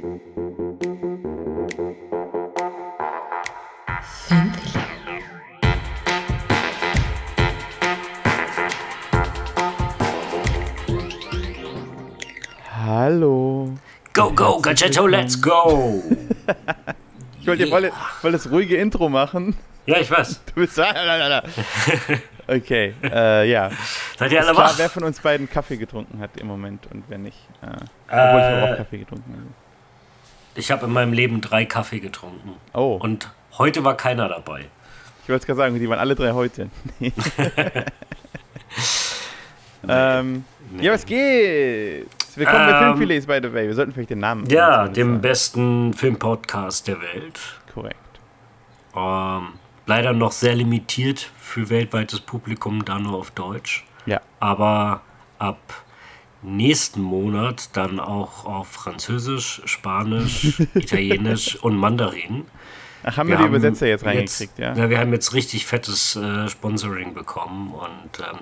Hallo. Go, go, Gadgetto, let's go! Ich wollte yeah. voll, voll das ruhige Intro machen. Ja, ich weiß. Du bist. Okay, äh, ja. Seid ihr alle klar, wach? wer von uns beiden Kaffee getrunken hat im Moment und wer nicht. Äh, obwohl ich habe auch Kaffee getrunken. Also. Ich habe in meinem Leben drei Kaffee getrunken. Oh. Und heute war keiner dabei. Ich wollte es gerade sagen, die waren alle drei heute. nee. ähm, nee. Ja, was geht? Willkommen ähm, bei Filmfilets, by the way. Wir sollten vielleicht den Namen. Ja, dem sagen. besten Filmpodcast der Welt. Korrekt. Ähm, leider noch sehr limitiert für weltweites Publikum, da nur auf Deutsch. Ja. Aber ab nächsten Monat dann auch auf Französisch, Spanisch, Italienisch und Mandarin. Ach, haben wir, wir die Übersetzer jetzt reingekriegt, jetzt, ja? ja? Wir haben jetzt richtig fettes äh, Sponsoring bekommen und ähm,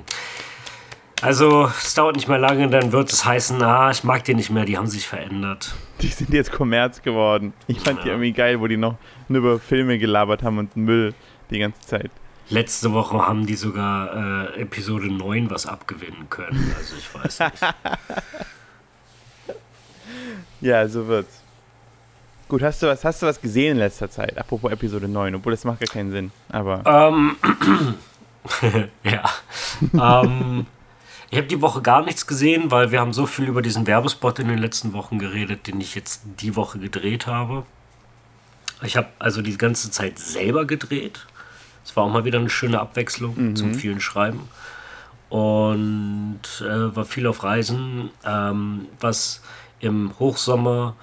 also es dauert nicht mehr lange, dann wird es heißen, ah, ich mag die nicht mehr, die haben sich verändert. Die sind jetzt Kommerz geworden. Ich fand ja. die irgendwie geil, wo die noch nur über Filme gelabert haben und Müll die ganze Zeit. Letzte Woche haben die sogar äh, Episode 9 was abgewinnen können. Also ich weiß nicht. ja, so wird's. Gut, hast du was, hast du was gesehen in letzter Zeit? Apropos Episode 9, obwohl das macht gar keinen Sinn. Aber. Ähm, ja. ähm, ich habe die Woche gar nichts gesehen, weil wir haben so viel über diesen Werbespot in den letzten Wochen geredet, den ich jetzt die Woche gedreht habe. Ich habe also die ganze Zeit selber gedreht. Es war auch mal wieder eine schöne Abwechslung mhm. zum vielen Schreiben. Und äh, war viel auf Reisen, ähm, was im Hochsommer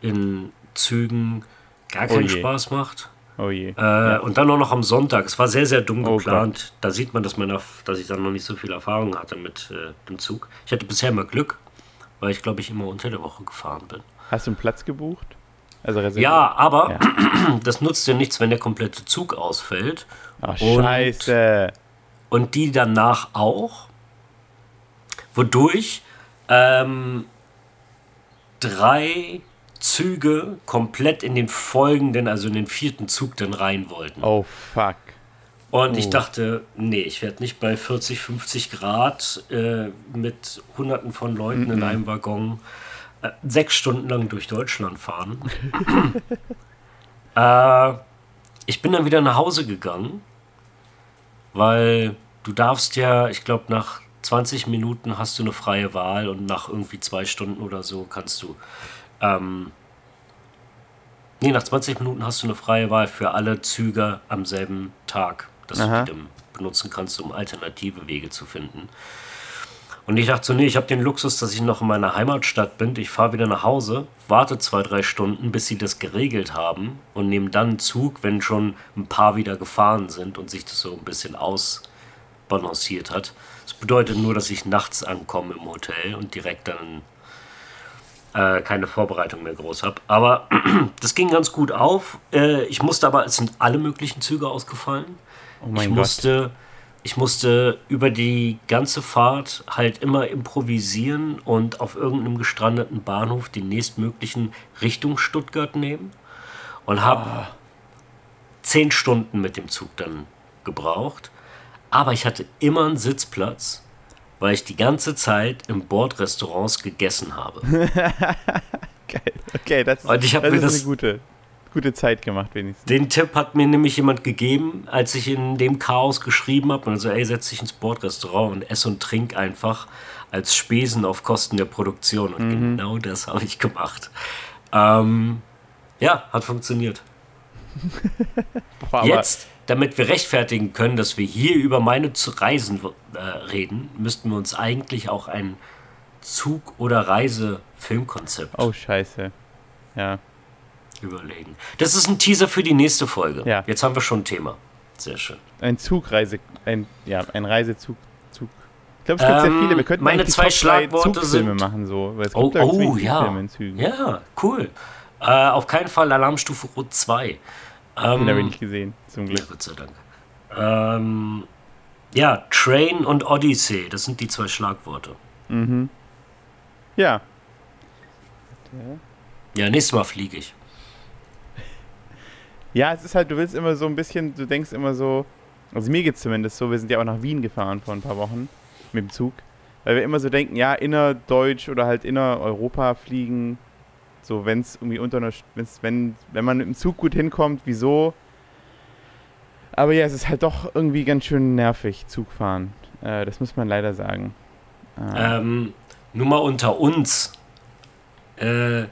in Zügen gar keinen oh Spaß macht. Oh je. Äh, ja. Und dann auch noch am Sonntag. Es war sehr, sehr dumm oh geplant. da sieht man, dass, meine, dass ich dann noch nicht so viel Erfahrung hatte mit äh, dem Zug. Ich hatte bisher immer Glück, weil ich, glaube ich, immer unter der Woche gefahren bin. Hast du einen Platz gebucht? Also ja, aber ja. das nutzt dir nichts, wenn der komplette Zug ausfällt. Ach, und, scheiße. Und die danach auch. Wodurch ähm, drei Züge komplett in den folgenden, also in den vierten Zug dann rein wollten. Oh, fuck. Und oh. ich dachte, nee, ich werde nicht bei 40, 50 Grad äh, mit hunderten von Leuten mm -mm. in einem Waggon äh, sechs Stunden lang durch Deutschland fahren. äh, ich bin dann wieder nach Hause gegangen, weil du darfst ja, ich glaube, nach 20 Minuten hast du eine freie Wahl und nach irgendwie zwei Stunden oder so kannst du ähm, nee, nach 20 Minuten hast du eine freie Wahl für alle Züge am selben Tag, dass Aha. du die benutzen kannst, um alternative Wege zu finden. Und ich dachte so, nee, ich habe den Luxus, dass ich noch in meiner Heimatstadt bin. Ich fahre wieder nach Hause, warte zwei, drei Stunden, bis sie das geregelt haben und nehme dann einen Zug, wenn schon ein paar wieder gefahren sind und sich das so ein bisschen ausbalanciert hat. Das bedeutet nur, dass ich nachts ankomme im Hotel und direkt dann äh, keine Vorbereitung mehr groß habe. Aber das ging ganz gut auf. Äh, ich musste aber, es sind alle möglichen Züge ausgefallen. Oh mein ich Gott. musste, ich musste über die ganze Fahrt halt immer improvisieren und auf irgendeinem gestrandeten Bahnhof den nächstmöglichen Richtung Stuttgart nehmen und habe oh. zehn Stunden mit dem Zug dann gebraucht. Aber ich hatte immer einen Sitzplatz weil ich die ganze Zeit im Bordrestaurants gegessen habe. Geil. Okay, das, Und ich das ist das, eine gute, gute Zeit gemacht, wenigstens. Den Tipp hat mir nämlich jemand gegeben, als ich in dem Chaos geschrieben habe. Und so, ey, setz dich ins Bordrestaurant und ess und trink einfach als Spesen auf Kosten der Produktion. Und mhm. genau das habe ich gemacht. Ähm, ja, hat funktioniert. Boah, Jetzt damit wir rechtfertigen können, dass wir hier über meine Reisen äh, reden, müssten wir uns eigentlich auch ein Zug- oder Reise-Filmkonzept oh, scheiße. Ja. Überlegen. Das ist ein Teaser für die nächste Folge. Ja. Jetzt haben wir schon ein Thema. Sehr schön. Ein Zugreise, ein, ja, ein Reisezug. Zug. Ich glaube, es gibt ähm, sehr viele. Wir könnten meine zwei Schlagworte Zugfilme sind, machen so. Weil es gibt oh, oh ja. Ja, cool. Äh, auf keinen Fall Alarmstufe Rot 2. Ähm, Den habe ich nicht gesehen, zum Glück. Ja, Gott sei Dank. Ähm, ja, Train und Odyssey, das sind die zwei Schlagworte. Mhm. Ja. Ja, nächstes Mal fliege ich. Ja, es ist halt, du willst immer so ein bisschen, du denkst immer so, also mir geht es zumindest so, wir sind ja auch nach Wien gefahren vor ein paar Wochen mit dem Zug, weil wir immer so denken, ja, innerdeutsch oder halt innereuropa fliegen, so wenn es irgendwie unter einer, wenn's, wenn, wenn man mit dem Zug gut hinkommt, wieso? Aber ja, es ist halt doch irgendwie ganz schön nervig, Zugfahren. Äh, das muss man leider sagen. Äh. Ähm, nur mal unter uns. Äh,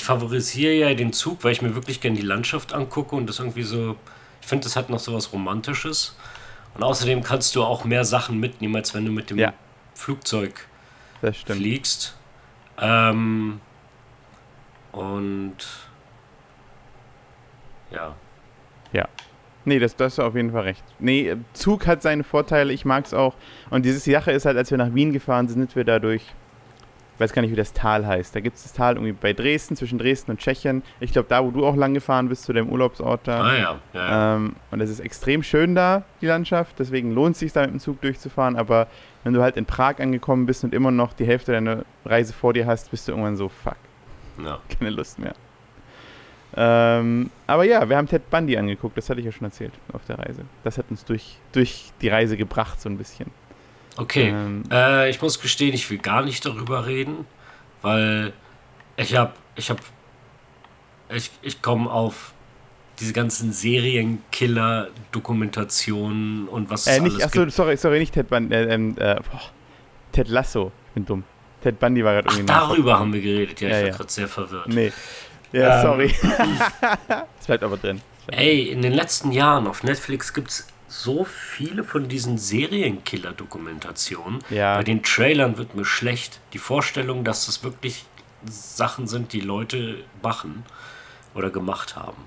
ich favorisiere ja den Zug, weil ich mir wirklich gerne die Landschaft angucke und das irgendwie so, ich finde, das hat noch so was Romantisches. Und außerdem kannst du auch mehr Sachen mitnehmen, als wenn du mit dem ja. Flugzeug fliegst. Ähm, und ja. Ja. Nee, das, das ist auf jeden Fall recht. Nee, Zug hat seine Vorteile, ich mag es auch. Und diese Sache ist halt, als wir nach Wien gefahren sind, sind wir dadurch weiß gar nicht, wie das Tal heißt. Da gibt es das Tal irgendwie bei Dresden, zwischen Dresden und Tschechien. Ich glaube, da, wo du auch lang gefahren bist, zu dem Urlaubsort da. Ah ja, ja. Ähm, und es ist extrem schön da, die Landschaft. Deswegen lohnt es sich, da mit dem Zug durchzufahren. Aber wenn du halt in Prag angekommen bist und immer noch die Hälfte deiner Reise vor dir hast, bist du irgendwann so, fuck. Ja. Keine Lust mehr. Ähm, aber ja, wir haben Ted Bundy angeguckt, das hatte ich ja schon erzählt auf der Reise. Das hat uns durch, durch die Reise gebracht, so ein bisschen. Okay, ähm, äh, ich muss gestehen, ich will gar nicht darüber reden, weil ich habe, ich habe, ich, ich komme auf diese ganzen Serienkiller-Dokumentationen und was äh, es nicht, alles achso, gibt. sorry, sorry, nicht Ted Bundy, äh, ähm, äh, Ted Lasso, ich bin dumm. Ted Bundy war gerade irgendwie darüber haben wir geredet, ja, ja ich war gerade sehr verwirrt. Nee, ja, ähm, sorry. das bleibt aber drin. Ey, in den letzten Jahren auf Netflix gibt es so viele von diesen Serienkiller-Dokumentationen. Ja. Bei den Trailern wird mir schlecht. Die Vorstellung, dass das wirklich Sachen sind, die Leute machen oder gemacht haben.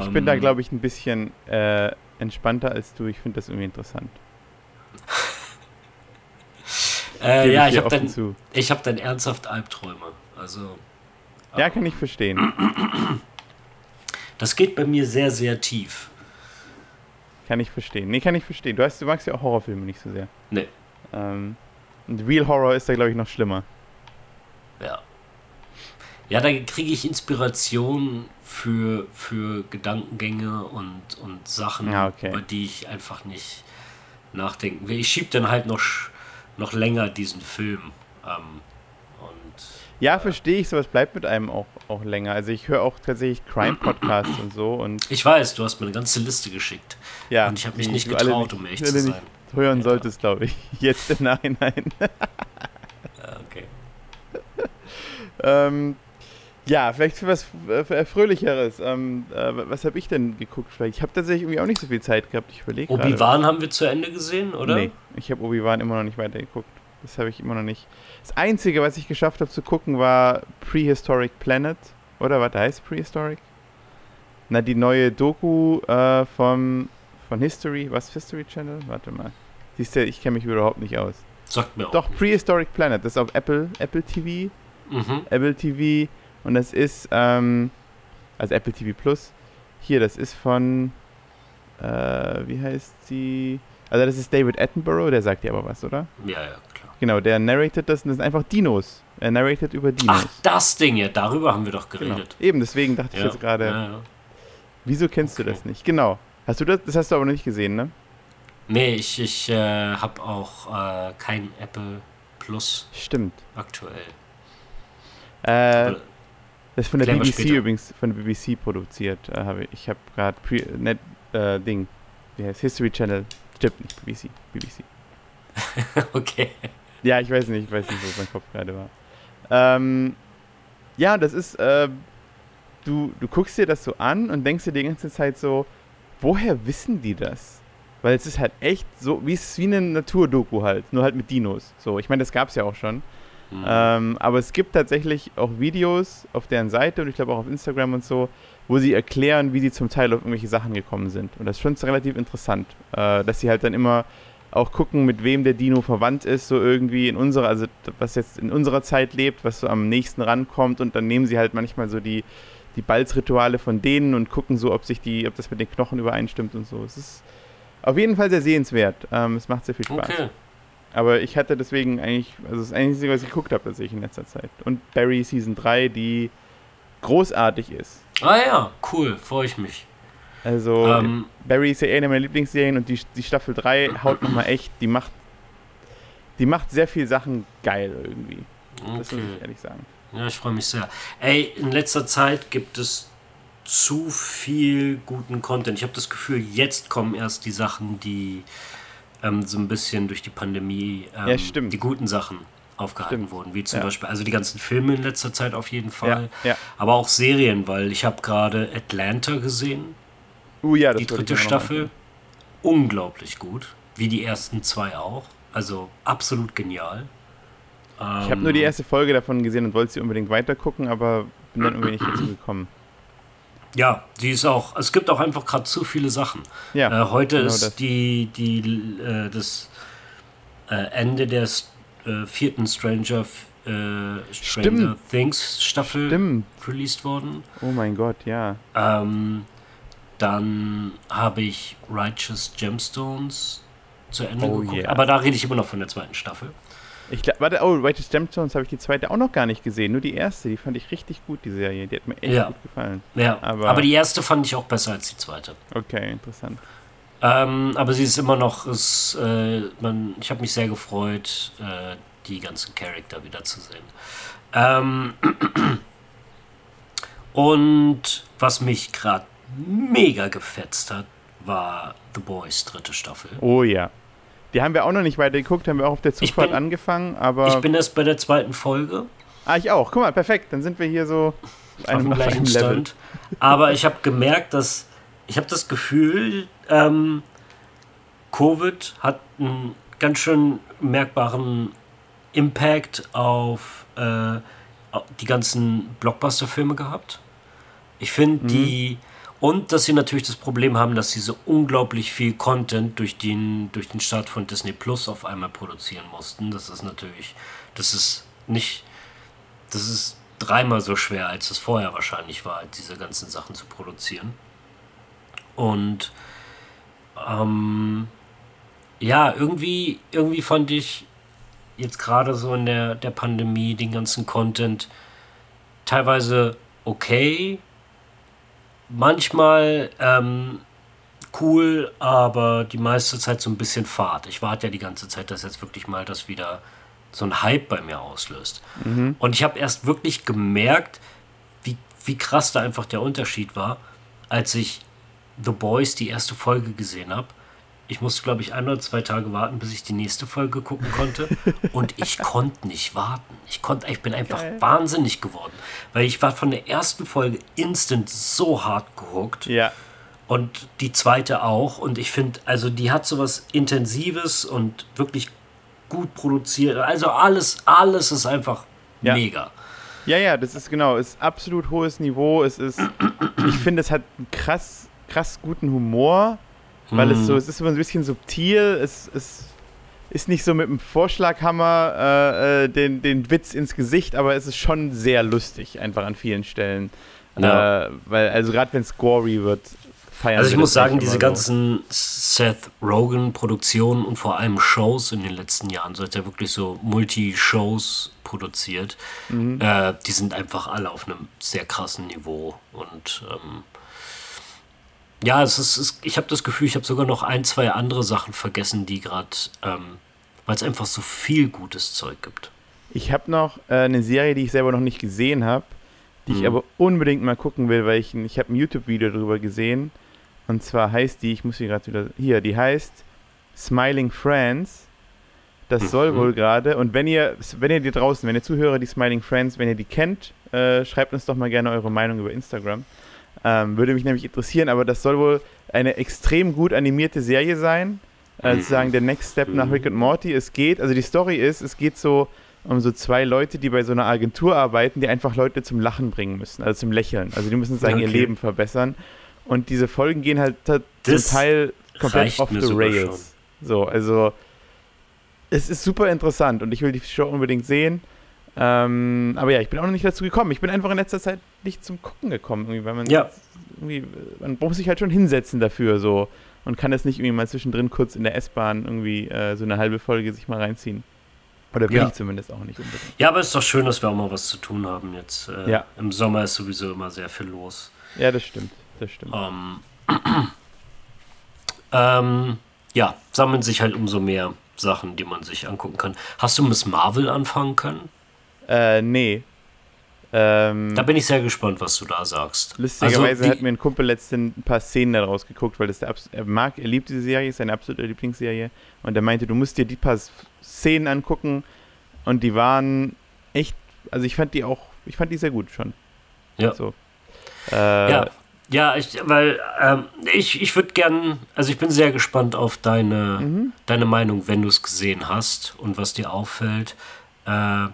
Ich bin da, ähm, glaube ich, ein bisschen äh, entspannter als du. Ich finde das irgendwie interessant. äh, ja, ich habe dann, hab dann ernsthaft Albträume. Also. Ja, kann ich verstehen. Das geht bei mir sehr, sehr tief. Kann ich verstehen. Nee, kann ich verstehen. Du, hast, du magst ja auch Horrorfilme nicht so sehr. Nee. Ähm, und Real Horror ist da, glaube ich, noch schlimmer. Ja. Ja, da kriege ich Inspiration für, für Gedankengänge und, und Sachen, ja, okay. über die ich einfach nicht nachdenken will. Ich schiebe dann halt noch, noch länger diesen Film. Ähm, ja, verstehe ich, sowas bleibt mit einem auch, auch länger. Also ich höre auch tatsächlich Crime-Podcasts und so. Und ich weiß, du hast mir eine ganze Liste geschickt. Ja. Und ich habe mich nicht getraut, um echt zu sein. hören ja. solltest, glaube ich. Jetzt im Nachhinein. ja, okay. ähm, ja, vielleicht für was äh, Fröhlicheres. Ähm, äh, was habe ich denn geguckt? Ich habe tatsächlich irgendwie auch nicht so viel Zeit gehabt. Ich überlege Obi-Wan haben wir zu Ende gesehen, oder? Nee, ich habe Obi-Wan immer noch nicht weitergeguckt. Das habe ich immer noch nicht. Das Einzige, was ich geschafft habe zu gucken, war Prehistoric Planet. Oder was heißt Prehistoric? Na, die neue Doku äh, vom, von History. Was History Channel? Warte mal. Siehst du, ich kenne mich überhaupt nicht aus. Sagt mir auch. Doch, Prehistoric Planet. Das ist auf Apple, Apple TV. Mhm. Apple TV. Und das ist, ähm, also Apple TV Plus. Hier, das ist von, äh, wie heißt sie? Also das ist David Attenborough, der sagt dir aber was, oder? Ja, ja, Genau, der narrated das und das sind einfach Dinos. Er narrated über Dinos. Ach, das Ding, ja, darüber haben wir doch genau. geredet. Genau. Eben, deswegen dachte ja. ich jetzt gerade, ja, ja. wieso kennst okay. du das nicht? Genau. Hast du das? Das hast du aber noch nicht gesehen, ne? Nee, ich, ich äh, habe auch äh, kein Apple Plus. Stimmt. Aktuell. Äh, das ist von der BBC später. übrigens, von der BBC produziert. Äh, ich habe gerade Net äh, Ding, wie heißt History Channel. Stimmt nicht, BBC. BBC. okay. Ja, ich weiß nicht, ich weiß nicht, wo mein Kopf gerade war. Ähm, ja, das ist, äh, du, du guckst dir das so an und denkst dir die ganze Zeit so, woher wissen die das? Weil es ist halt echt so, wie es ist wie eine Naturdoku halt, nur halt mit Dinos. So, ich meine, das gab es ja auch schon. Mhm. Ähm, aber es gibt tatsächlich auch Videos auf deren Seite und ich glaube auch auf Instagram und so, wo sie erklären, wie sie zum Teil auf irgendwelche Sachen gekommen sind. Und das ist schon relativ interessant, äh, dass sie halt dann immer auch gucken, mit wem der Dino verwandt ist, so irgendwie in unserer, also was jetzt in unserer Zeit lebt, was so am nächsten rankommt und dann nehmen sie halt manchmal so die, die Balzrituale von denen und gucken so, ob sich die, ob das mit den Knochen übereinstimmt und so. Es ist auf jeden Fall sehr sehenswert. Ähm, es macht sehr viel Spaß. Okay. Aber ich hatte deswegen eigentlich, also das Einzige, was ich geguckt habe, tatsächlich in letzter Zeit. Und Barry Season 3, die großartig ist. Ah ja, cool, freue ich mich. Also, Ähm. Barry ist ja eine meiner Lieblingsserien und die, die Staffel 3 haut nochmal echt, die macht, die macht sehr viel Sachen geil irgendwie. Das muss Okay. ich ehrlich sagen. Ja, ich freue mich sehr. Ey, in letzter Zeit gibt es zu viel guten Content. Ich habe das Gefühl, jetzt kommen erst die Sachen, die ähm, so ein bisschen durch die Pandemie ähm, Ja, die guten Sachen aufgehalten Stimmt. wurden. Wie zum Ja. Beispiel, also die ganzen Filme in letzter Zeit auf jeden Fall. Ja. Aber auch Serien, weil ich habe gerade Atlanta gesehen, Uh, ja, die dritte Staffel. Unglaublich gut. Wie die ersten zwei auch. Also absolut genial. Ich habe nur die Ähm, erste Folge davon gesehen und wollte sie unbedingt weitergucken, aber bin dann irgendwie nicht dazu gekommen. Ja, die ist auch. Es gibt auch einfach gerade zu viele Sachen. Ja, äh, heute genau ist das. die, die äh, das äh, Ende der äh, vierten Stranger, äh, Stranger Stimmt. Things Staffel Stimmt. released worden. Oh mein Gott, ja. Ähm, dann habe ich Righteous Gemstones zu Ende Oh geguckt. yeah. Aber da rede ich immer noch von der zweiten Staffel. Ich glaub, warte, oh, Righteous Gemstones habe ich die zweite auch noch gar nicht gesehen. Nur die erste, die fand ich richtig gut, die Serie. Die hat mir echt Ja. gut gefallen. Ja, aber, Aber- die erste fand ich auch besser als die zweite. Okay, interessant. Ähm, aber sie ist immer noch, ist, äh, man, ich habe mich sehr gefreut, äh, die ganzen Charakter wiederzusehen. Ähm, und was mich gerade mega gefetzt hat, war The Boys dritte Staffel. Oh ja. Die haben wir auch noch nicht weiter geguckt, haben wir auch auf der Zugfahrt bin- angefangen, aber. Ich bin erst bei der zweiten Folge ah, ich auch. Guck mal, perfekt. Dann sind wir hier so auf auf dem gleichen Stand. Aber ich habe gemerkt, dass ich habe das Gefühl, ähm, Covid hat einen ganz schön merkbaren Impact auf äh, die ganzen Blockbuster-Filme gehabt. Ich finde die und dass sie natürlich das Problem haben, dass sie so unglaublich viel Content durch den, durch den Start von Disney Plus auf einmal produzieren mussten. Das ist natürlich, das ist nicht, das ist dreimal so schwer, als es vorher wahrscheinlich war, diese ganzen Sachen zu produzieren. Und ähm, ja, irgendwie, irgendwie fand ich jetzt gerade so in der, der Pandemie den ganzen Content teilweise okay, manchmal ähm, cool, aber die meiste Zeit so ein bisschen fad. Ich warte ja die ganze Zeit, dass jetzt wirklich mal das wieder so ein Hype bei mir auslöst. Und ich habe erst wirklich gemerkt, wie, wie krass da einfach der Unterschied war, als ich The Boys die erste Folge gesehen habe. Ich musste, glaube ich, ein oder zwei Tage warten, bis ich die nächste Folge gucken konnte. Und ich konnte nicht warten. Ich, konnte, ich bin einfach Geil. wahnsinnig geworden. Weil ich war von der ersten Folge instant so hart gehuckt. Ja. Und die zweite auch. Und ich finde, also die hat sowas Intensives und wirklich gut produziert. Also alles, alles ist einfach Ja. mega. Ja, ja, das ist genau, ist absolut hohes Niveau. Es ist, ich finde, es hat einen krass, krass guten Humor, weil es so, es ist so ein bisschen subtil, es, es ist nicht so mit dem Vorschlaghammer äh, äh, den, den Witz ins Gesicht, aber es ist schon sehr lustig, einfach an vielen Stellen. Ja. Äh, weil, also gerade wenn es gory wird, feiern Also ich muss sagen, diese immer so. ganzen Seth Rogen-Produktionen und vor allem Shows in den letzten Jahren, so hat er wirklich so Multi-Shows produziert, Mhm. äh, die sind einfach alle auf einem sehr krassen Niveau. Und ähm, ja, es ist, es, ich habe das Gefühl, ich habe sogar noch ein, zwei andere Sachen vergessen, die gerade, ähm, weil es einfach so viel gutes Zeug gibt. Ich habe noch äh, eine Serie, die ich selber noch nicht gesehen habe, die ich Mhm. aber unbedingt mal gucken will, weil ich, ich habe ein YouTube-Video darüber gesehen. Und zwar heißt die, ich muss sie gerade wieder, hier, die heißt Smiling Friends. Das soll Mhm. wohl gerade. Und wenn ihr, wenn ihr die draußen, wenn ihr Zuhörer, die Smiling Friends, wenn ihr die kennt, äh, schreibt uns doch mal gerne eure Meinung über Instagram. Ähm, würde mich nämlich interessieren, aber das soll wohl eine extrem gut animierte Serie sein. Äh, Mhm. sozusagen der Next Step nach Rick and Morty. Es geht, also die Story ist, es geht so um so zwei Leute, die bei so einer Agentur arbeiten, die einfach Leute zum Lachen bringen müssen, also zum Lächeln. Also die müssen sagen, ihr Okay. Leben verbessern. Und diese Folgen gehen halt zum Teil komplett off the rails. So, also es ist super interessant und ich will die Show unbedingt sehen. Ähm, aber ja, ich bin auch noch nicht dazu gekommen. Ich bin einfach in letzter Zeit nicht zum Gucken gekommen, irgendwie, weil man Ja. irgendwie, man muss sich halt schon hinsetzen dafür so und kann das nicht irgendwie mal zwischendrin kurz in der S-Bahn irgendwie äh, so eine halbe Folge sich mal reinziehen. Oder will Ja. ich zumindest auch nicht unbedingt. Ja, aber es ist doch schön, dass wir auch mal was zu tun haben jetzt. Äh, Ja. Im Sommer ist sowieso immer sehr viel los. Ja, das stimmt. Das stimmt. Ähm, ähm, ja, sammeln sich halt umso mehr Sachen, die man sich angucken kann. Hast du Miss Marvel anfangen können? Äh, nee. Ähm, Da bin ich sehr gespannt, was du da sagst. lustigerweise Also, hat mir ein Kumpel letztens ein paar Szenen daraus geguckt, weil das der Abs er mag, er liebt diese Serie, ist seine absolute Lieblingsserie. Und er meinte, du musst dir die paar Szenen angucken und die waren echt, also ich fand die auch, ich fand die sehr gut schon. Ja. So. Äh, Ja, ja ich, weil ähm, ich, ich würde gern, also ich bin sehr gespannt auf deine, Mhm. deine Meinung, wenn du es gesehen hast und was dir auffällt. Äh,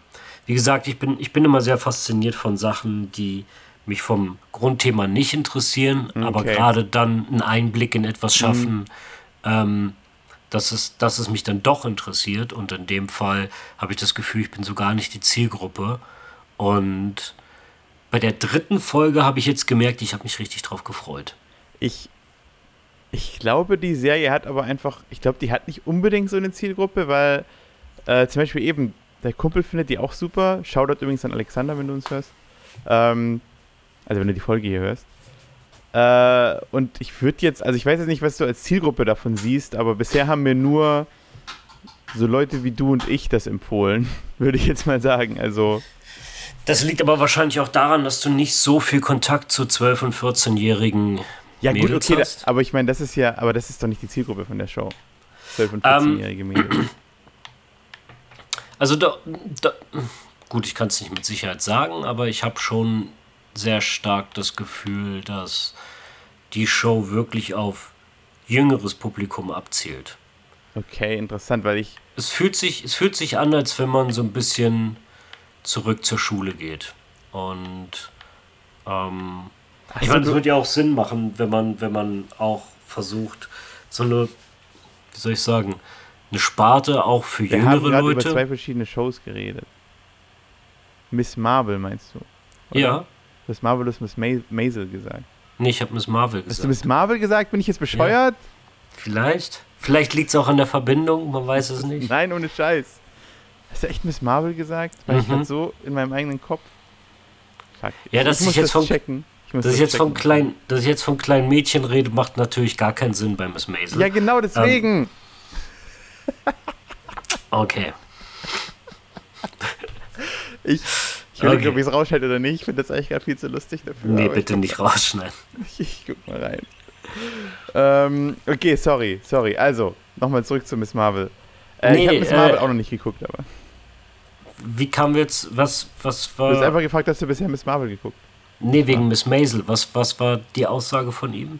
wie gesagt, ich bin, ich bin immer sehr fasziniert von Sachen, die mich vom Grundthema nicht interessieren, aber Okay. Mhm. gerade dann einen Einblick in etwas schaffen, ähm, dass, es, dass es mich dann doch interessiert. Und in dem Fall habe ich das Gefühl, ich bin so gar nicht die Zielgruppe. Und bei der dritten Folge habe ich jetzt gemerkt, ich habe mich richtig drauf gefreut. Ich, ich glaube, die Serie hat aber einfach, ich glaube, die hat nicht unbedingt so eine Zielgruppe, weil äh, zum Beispiel eben, der Kumpel findet die auch super. Shoutout übrigens an Alexander, wenn du uns hörst. Ähm, also wenn du die Folge hier hörst. Äh, und ich würde jetzt, also ich weiß jetzt nicht, was du als Zielgruppe davon siehst, aber bisher haben mir nur so Leute wie du und ich das empfohlen, würde ich jetzt mal sagen. Also, Das liegt aber wahrscheinlich auch daran, dass du nicht so viel Kontakt zu 12- und 14-jährigen ja gut, Mädels okay, da, hast. aber ich meine, das ist ja, aber das ist doch nicht die Zielgruppe von der Show. 12- und Ähm, 14-jährige Mädels. Also da, da gut, ich kann es nicht mit Sicherheit sagen, aber ich habe schon sehr stark das Gefühl, dass die Show wirklich auf jüngeres Publikum abzielt. Okay, interessant, weil ich. Es fühlt sich, es fühlt sich an, als wenn man so ein bisschen zurück zur Schule geht. Und ähm, ich meine, es würde ja auch Sinn machen, wenn man, wenn man auch versucht, so eine, wie soll ich sagen, eine Sparte auch für Wir haben jüngere gerade über Leute. zwei verschiedene Shows geredet. Miss Marvel meinst du? oder? Ja, Miss Marvel ist Miss Ma Maisel gesagt. nee, ich habe Miss Marvel Hast gesagt. du Miss Marvel gesagt? Bin ich jetzt bescheuert? Vielleicht. Vielleicht liegt es auch an der Verbindung, man weiß es nicht. Nein, ohne Scheiß. Hast du echt Miss Marvel gesagt? Ich Mhm. gerade so in meinem eigenen Kopf? Fuck. Ja, dass ich ich jetzt das von- checken. Ich muss Dass ich, jetzt checken. klein, dass ich jetzt von kleinen Mädchen rede, macht natürlich gar keinen Sinn bei Miss Maisel. Ja, genau deswegen. Okay. Ich, ich überlege, Okay. ob ich es rausschneide oder nicht. Ich finde das eigentlich gerade viel zu lustig dafür. Nee, bitte nicht rausschneiden. Ich, ich guck mal rein. Ähm, okay, sorry, sorry. Also, nochmal zurück zu Miss Marvel. Äh, ich Nee, habe Miss Marvel äh, auch noch nicht geguckt, aber. Wie kam jetzt, was, was Du hast war. einfach gefragt, hast du bisher Miss Marvel geguckt? Nee, wegen Miss Maisel. Was, was war die Aussage von ihm?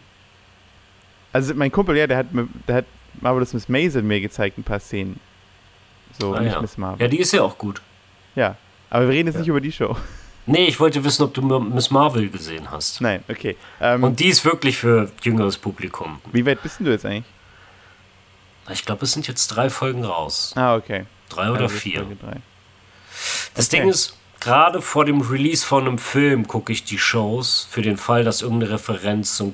Also, mein Kumpel, ja, der hat, mir- der hat Marvelous Miss Maisel mir gezeigt, ein paar Szenen. So, Ah, nicht ja. Miss Marvel. Ja, die ist ja auch gut. Ja, aber wir reden jetzt Ja. nicht über die Show. Nee, ich wollte wissen, ob du Miss Marvel gesehen hast. Nein, okay. Ähm, Und die ist wirklich für jüngeres Publikum. wie weit bist denn du jetzt eigentlich? Ich glaube, es sind jetzt drei Folgen raus. Ah, okay. Drei oder Also vier. Folge drei. Das Okay. Ding ist, gerade vor dem Release von einem Film gucke ich die Shows für den Fall, dass irgendeine Referenz, so ein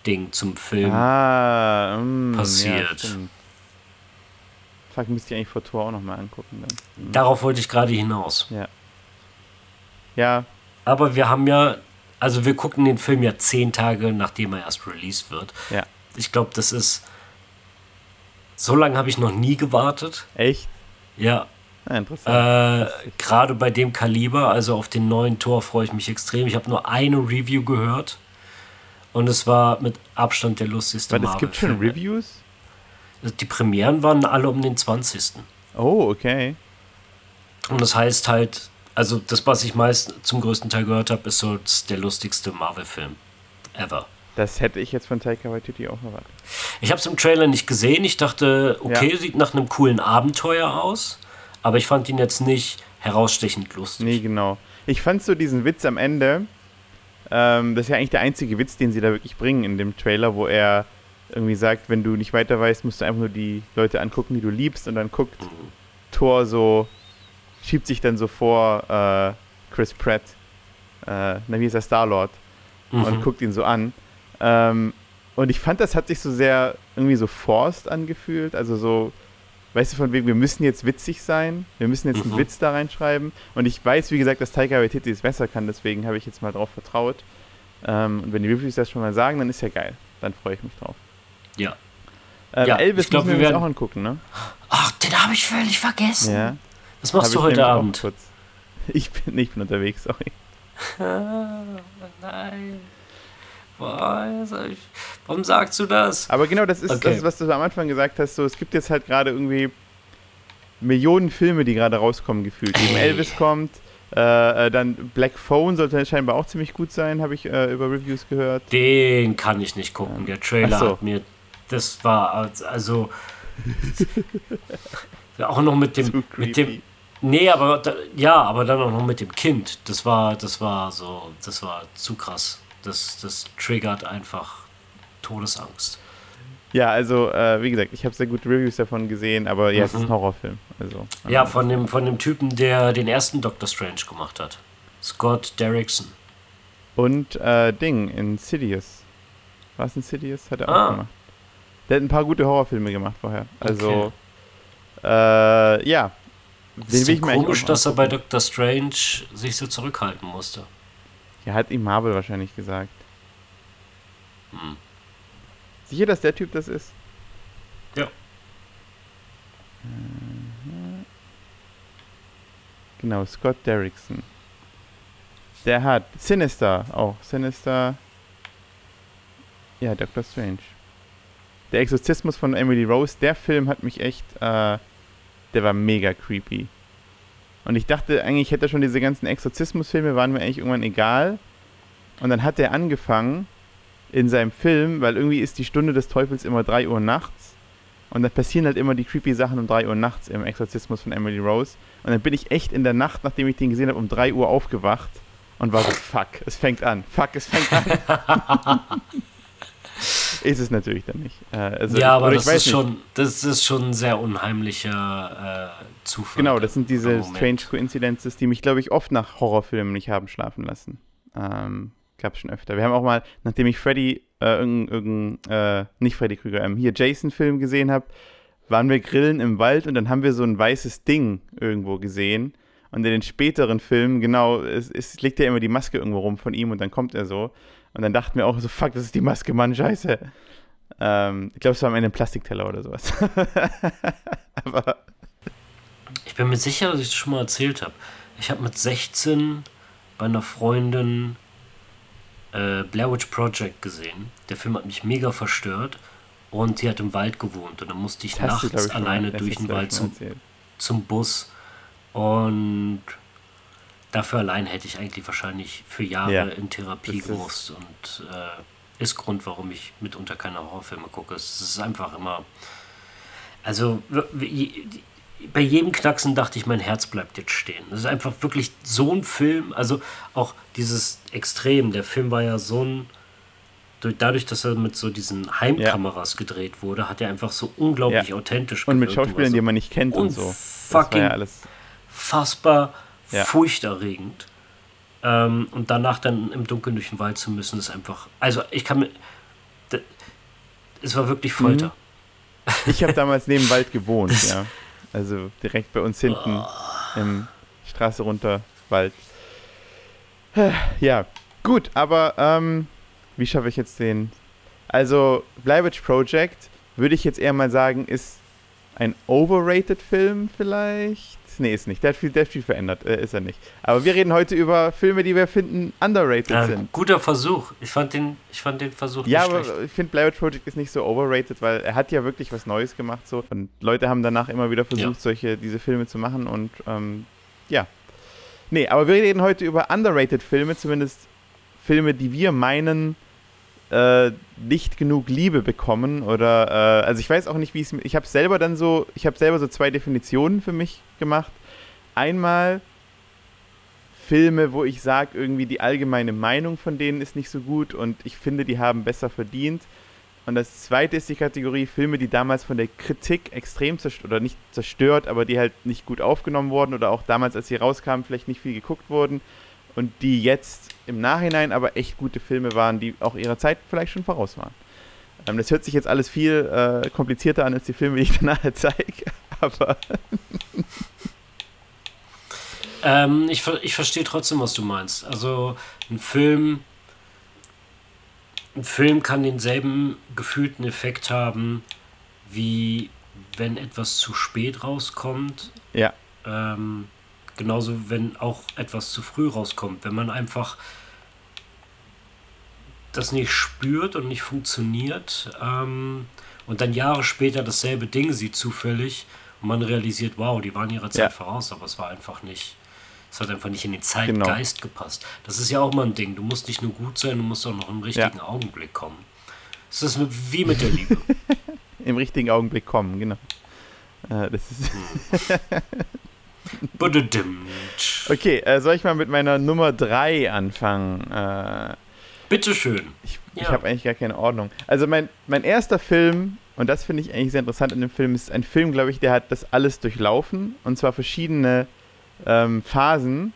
Cross-Ding zum Film. Ah, mm, passiert. Ja. Fuck, müsste ich eigentlich vor Tor auch nochmal angucken dann. Mhm. Darauf wollte ich gerade hinaus. Ja, Aber wir haben ja, also wir gucken den Film ja zehn Tage, nachdem er erst released wird. Ja. Ich glaube, das ist. So lange habe ich noch nie gewartet. echt? Ja. Ah, interessant. Äh, Gerade bei dem Kaliber, also auf den neuen Tor, freue ich mich extrem. Ich habe nur eine Review gehört. Und es war mit Abstand der lustigste Weil es gibt schon. Reviews? Die Premieren waren alle um den 20. Oh, okay. Und das heißt halt, also das, was ich meist zum größten Teil gehört habe, ist so der lustigste Marvel-Film ever. Das hätte ich jetzt von Taika Waititi auch erwartet. Ich habe es im Trailer nicht gesehen. Ich dachte, okay, Ja. sieht nach einem coolen Abenteuer aus. Aber ich fand ihn jetzt nicht herausstechend lustig. Nee, genau. Ich fand so diesen Witz am Ende, ähm, das ist ja eigentlich der einzige Witz, den sie da wirklich bringen in dem Trailer, wo er irgendwie sagt, wenn du nicht weiter weißt, musst du einfach nur die Leute angucken, die du liebst und dann guckt Thor so, schiebt sich dann so vor äh, Chris Pratt, äh, na wie ist der Star-Lord, und Mhm. guckt ihn so an. Ähm, und ich fand, das hat sich so sehr irgendwie so forced angefühlt, also so weißt du, von wegen, wir müssen jetzt witzig sein, wir müssen jetzt einen Mhm. Witz da reinschreiben. Und ich weiß, wie gesagt, dass Taika Waititi es besser kann, deswegen habe ich jetzt mal drauf vertraut. Ähm, und wenn die Reviews das schon mal sagen, dann ist ja geil. Dann freue ich mich drauf. Ja. Ähm, Ja, Elvis ich glaub, müssen wir wir werden- auch angucken, ne? Ach, den habe ich völlig vergessen. Ja. Was machst du heute Abend? Ich bin, ich bin unterwegs, sorry. Ah, nein. Warum sagst du das? Aber genau, das ist Okay. das, was du am Anfang gesagt hast. So, es gibt jetzt halt gerade irgendwie Millionen Filme, die gerade rauskommen, gefühlt. Eben. Elvis kommt, äh, äh, dann Black Phone sollte scheinbar auch ziemlich gut sein, habe ich äh, über Reviews gehört. Den kann ich nicht gucken. Der Trailer so. hat mir. Das war als- also. auch noch mit dem. Mit dem nee, aber ja, aber dann auch noch mit dem Kind. Das war, das war so, das war zu krass. Das, das triggert einfach Todesangst. Ja, also, äh, wie gesagt, ich habe sehr gute Reviews davon gesehen, aber ja, es ist Mhm. ein Horrorfilm. Also, Ja, äh, von dem, von dem Typen, der den ersten Doctor Strange gemacht hat. Scott Derrickson. Und äh, Ding, Insidious. War es Insidious? Hat er Ah. auch gemacht. Der hat ein paar gute Horrorfilme gemacht vorher. Also, äh, ja. Den ist will ich komisch, dass er bei. Doctor Strange sich so zurückhalten musste. Ja, hat ihm Marvel wahrscheinlich gesagt. Hm. Sicher, dass der Typ das ist? Ja. Mhm. Genau, Scott Derrickson. Der hat Sinister auch. Sinister. Ja, Doctor Strange. Der Exorzismus von Emily Rose, der Film hat mich echt, äh, der war mega creepy. Und ich dachte eigentlich, hätte er schon diese ganzen Exorzismusfilme, waren mir eigentlich irgendwann egal. Und dann hat er angefangen in seinem Film, weil irgendwie ist die Stunde des Teufels immer 3 Uhr nachts. Und dann passieren halt immer die creepy Sachen um 3 Uhr nachts im Exorzismus von Emily Rose. Und dann bin ich echt in der Nacht, nachdem ich den gesehen habe, um 3 Uhr aufgewacht und war so, fuck, es fängt an, fuck, es fängt an. ist es natürlich dann nicht. Äh, also, ja, aber das ist, nicht. schon, das ist schon ein sehr unheimlicher äh, Zufall. Genau, das sind diese Moment. Strange Coincidences, die mich, glaube ich, oft nach Horrorfilmen nicht haben schlafen lassen. Ähm, gab schon öfter. Wir haben auch mal, nachdem ich Freddy, äh, irgendein, äh, nicht Freddy Krüger, ähm, hier Jason-Film gesehen habe, waren wir grillen im Wald und dann haben wir so ein weißes Ding irgendwo gesehen. Und in den späteren Filmen, genau, es, es liegt ja immer die Maske irgendwo rum von ihm und dann kommt er so. Und dann dachten wir auch so, fuck, das ist die Maske, Mann, scheiße. Ähm, ich glaube, es war am Ende ein Plastikteller oder sowas. Aber Ich bin mir sicher, dass ich das schon mal erzählt habe. Ich habe mit 16 bei einer Freundin äh, Blair Witch Project gesehen. Der Film hat mich mega verstört und die hat im Wald gewohnt und dann musste ich das nachts ich, mal- alleine das durch den Wald mal zum, erzählt. zum Bus und dafür allein hätte ich eigentlich wahrscheinlich für Jahre Ja, in Therapie gemusst und äh, ist Grund, warum ich mitunter keine Horrorfilme gucke. Es ist einfach immer, also bei jedem Knacksen dachte ich, mein Herz bleibt jetzt stehen. Das ist einfach wirklich so ein Film, also auch dieses Extrem, der Film war ja so ein, durch- dadurch, dass er mit so diesen Heimkameras gedreht wurde, hat er einfach so unglaublich Ja. authentisch Und mit gewirkt. Schauspielern, war die man nicht kennt und so. Das war ja alles. fassbar Ja. furchterregend. Ähm, und danach dann im Dunkeln durch den Wald zu müssen, ist einfach. Also ich kann mir. Es war wirklich Folter. Ich habe damals neben dem Wald gewohnt, ja. Also direkt bei uns hinten im Straße runter Wald. Ja, gut, aber ähm, wie schaffe ich jetzt den? Also Witch Project würde ich jetzt eher mal sagen, ist ein overrated Film vielleicht. Nee, ist nicht. Der hat viel, der hat viel verändert. Äh, ist er nicht. Aber wir reden heute über Filme, die wir finden underrated Äh, sind. guter Versuch. Ich fand den, ich fand den Versuch Ja, nicht aber schlecht. ich finde Blair Project ist nicht so overrated, weil er hat ja wirklich was Neues gemacht so und Leute haben danach immer wieder versucht, Ja. solche diese Filme zu machen und ähm, ja. Nee, aber wir reden heute über underrated Filme, zumindest Filme, die wir meinen äh, nicht genug Liebe bekommen oder äh, also ich weiß auch nicht, wie es ich habe selber dann so, ich habe selber so zwei Definitionen für mich gemacht. Einmal Filme, wo ich sage, irgendwie die allgemeine Meinung von denen ist nicht so gut und ich finde, die haben besser verdient. Und das zweite ist die Kategorie Filme, die damals von der Kritik extrem zerstört, oder nicht zerstört, aber die halt nicht gut aufgenommen wurden oder auch damals, als sie rauskamen, vielleicht nicht viel geguckt wurden und die jetzt im Nachhinein aber echt gute Filme waren, die auch ihrer Zeit vielleicht schon voraus waren. Ähm, das hört sich jetzt alles viel äh, komplizierter an als die Filme, die ich danach zeige. aber. Ähm, ich, ich verstehe trotzdem, was du meinst. Also ein Film, ein Film kann denselben gefühlten Effekt haben, wie wenn etwas zu spät rauskommt. Ja. Ähm, genauso, wenn auch etwas zu früh rauskommt. Wenn man einfach das nicht spürt und nicht funktioniert ähm, und dann Jahre später dasselbe Ding sieht zufällig und man realisiert, wow, die waren ihrer Zeit ja. voraus, aber es war einfach nicht es hat einfach nicht in den Zeitgeist genau. gepasst. Das ist ja auch mal ein Ding. Du musst nicht nur gut sein, du musst auch noch im richtigen ja. Augenblick kommen. Es ist wie mit der Liebe. Im richtigen Augenblick kommen, genau. Äh, das ist. okay, äh, soll ich mal mit meiner Nummer 3 anfangen? Äh, Bitteschön. Ich, ja. ich habe eigentlich gar keine Ordnung. Also mein, mein erster Film, und das finde ich eigentlich sehr interessant in dem Film, ist ein Film, glaube ich, der hat das alles durchlaufen. Und zwar verschiedene ähm, Phasen.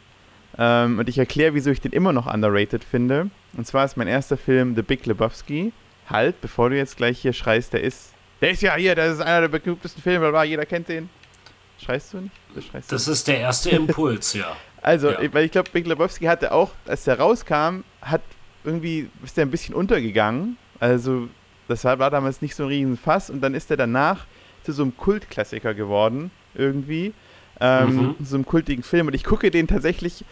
Ähm, und ich erkläre, wieso ich den immer noch underrated finde. Und zwar ist mein erster Film The Big Lebowski. Halt, bevor du jetzt gleich hier schreist, der ist. Der ist ja hier, das ist einer der berühmtesten Filme, jeder kennt den. Schreist du nicht? Das, schreist das ist der erste Impuls, ja. Also, ja. weil ich glaube, Big Lebowski hatte auch, als der rauskam, hat irgendwie, ist der ein bisschen untergegangen. Also, das war, war damals nicht so ein riesen Fass und dann ist er danach zu so einem Kultklassiker geworden, irgendwie ähm, mhm. so einem kultigen Film. Und ich gucke den tatsächlich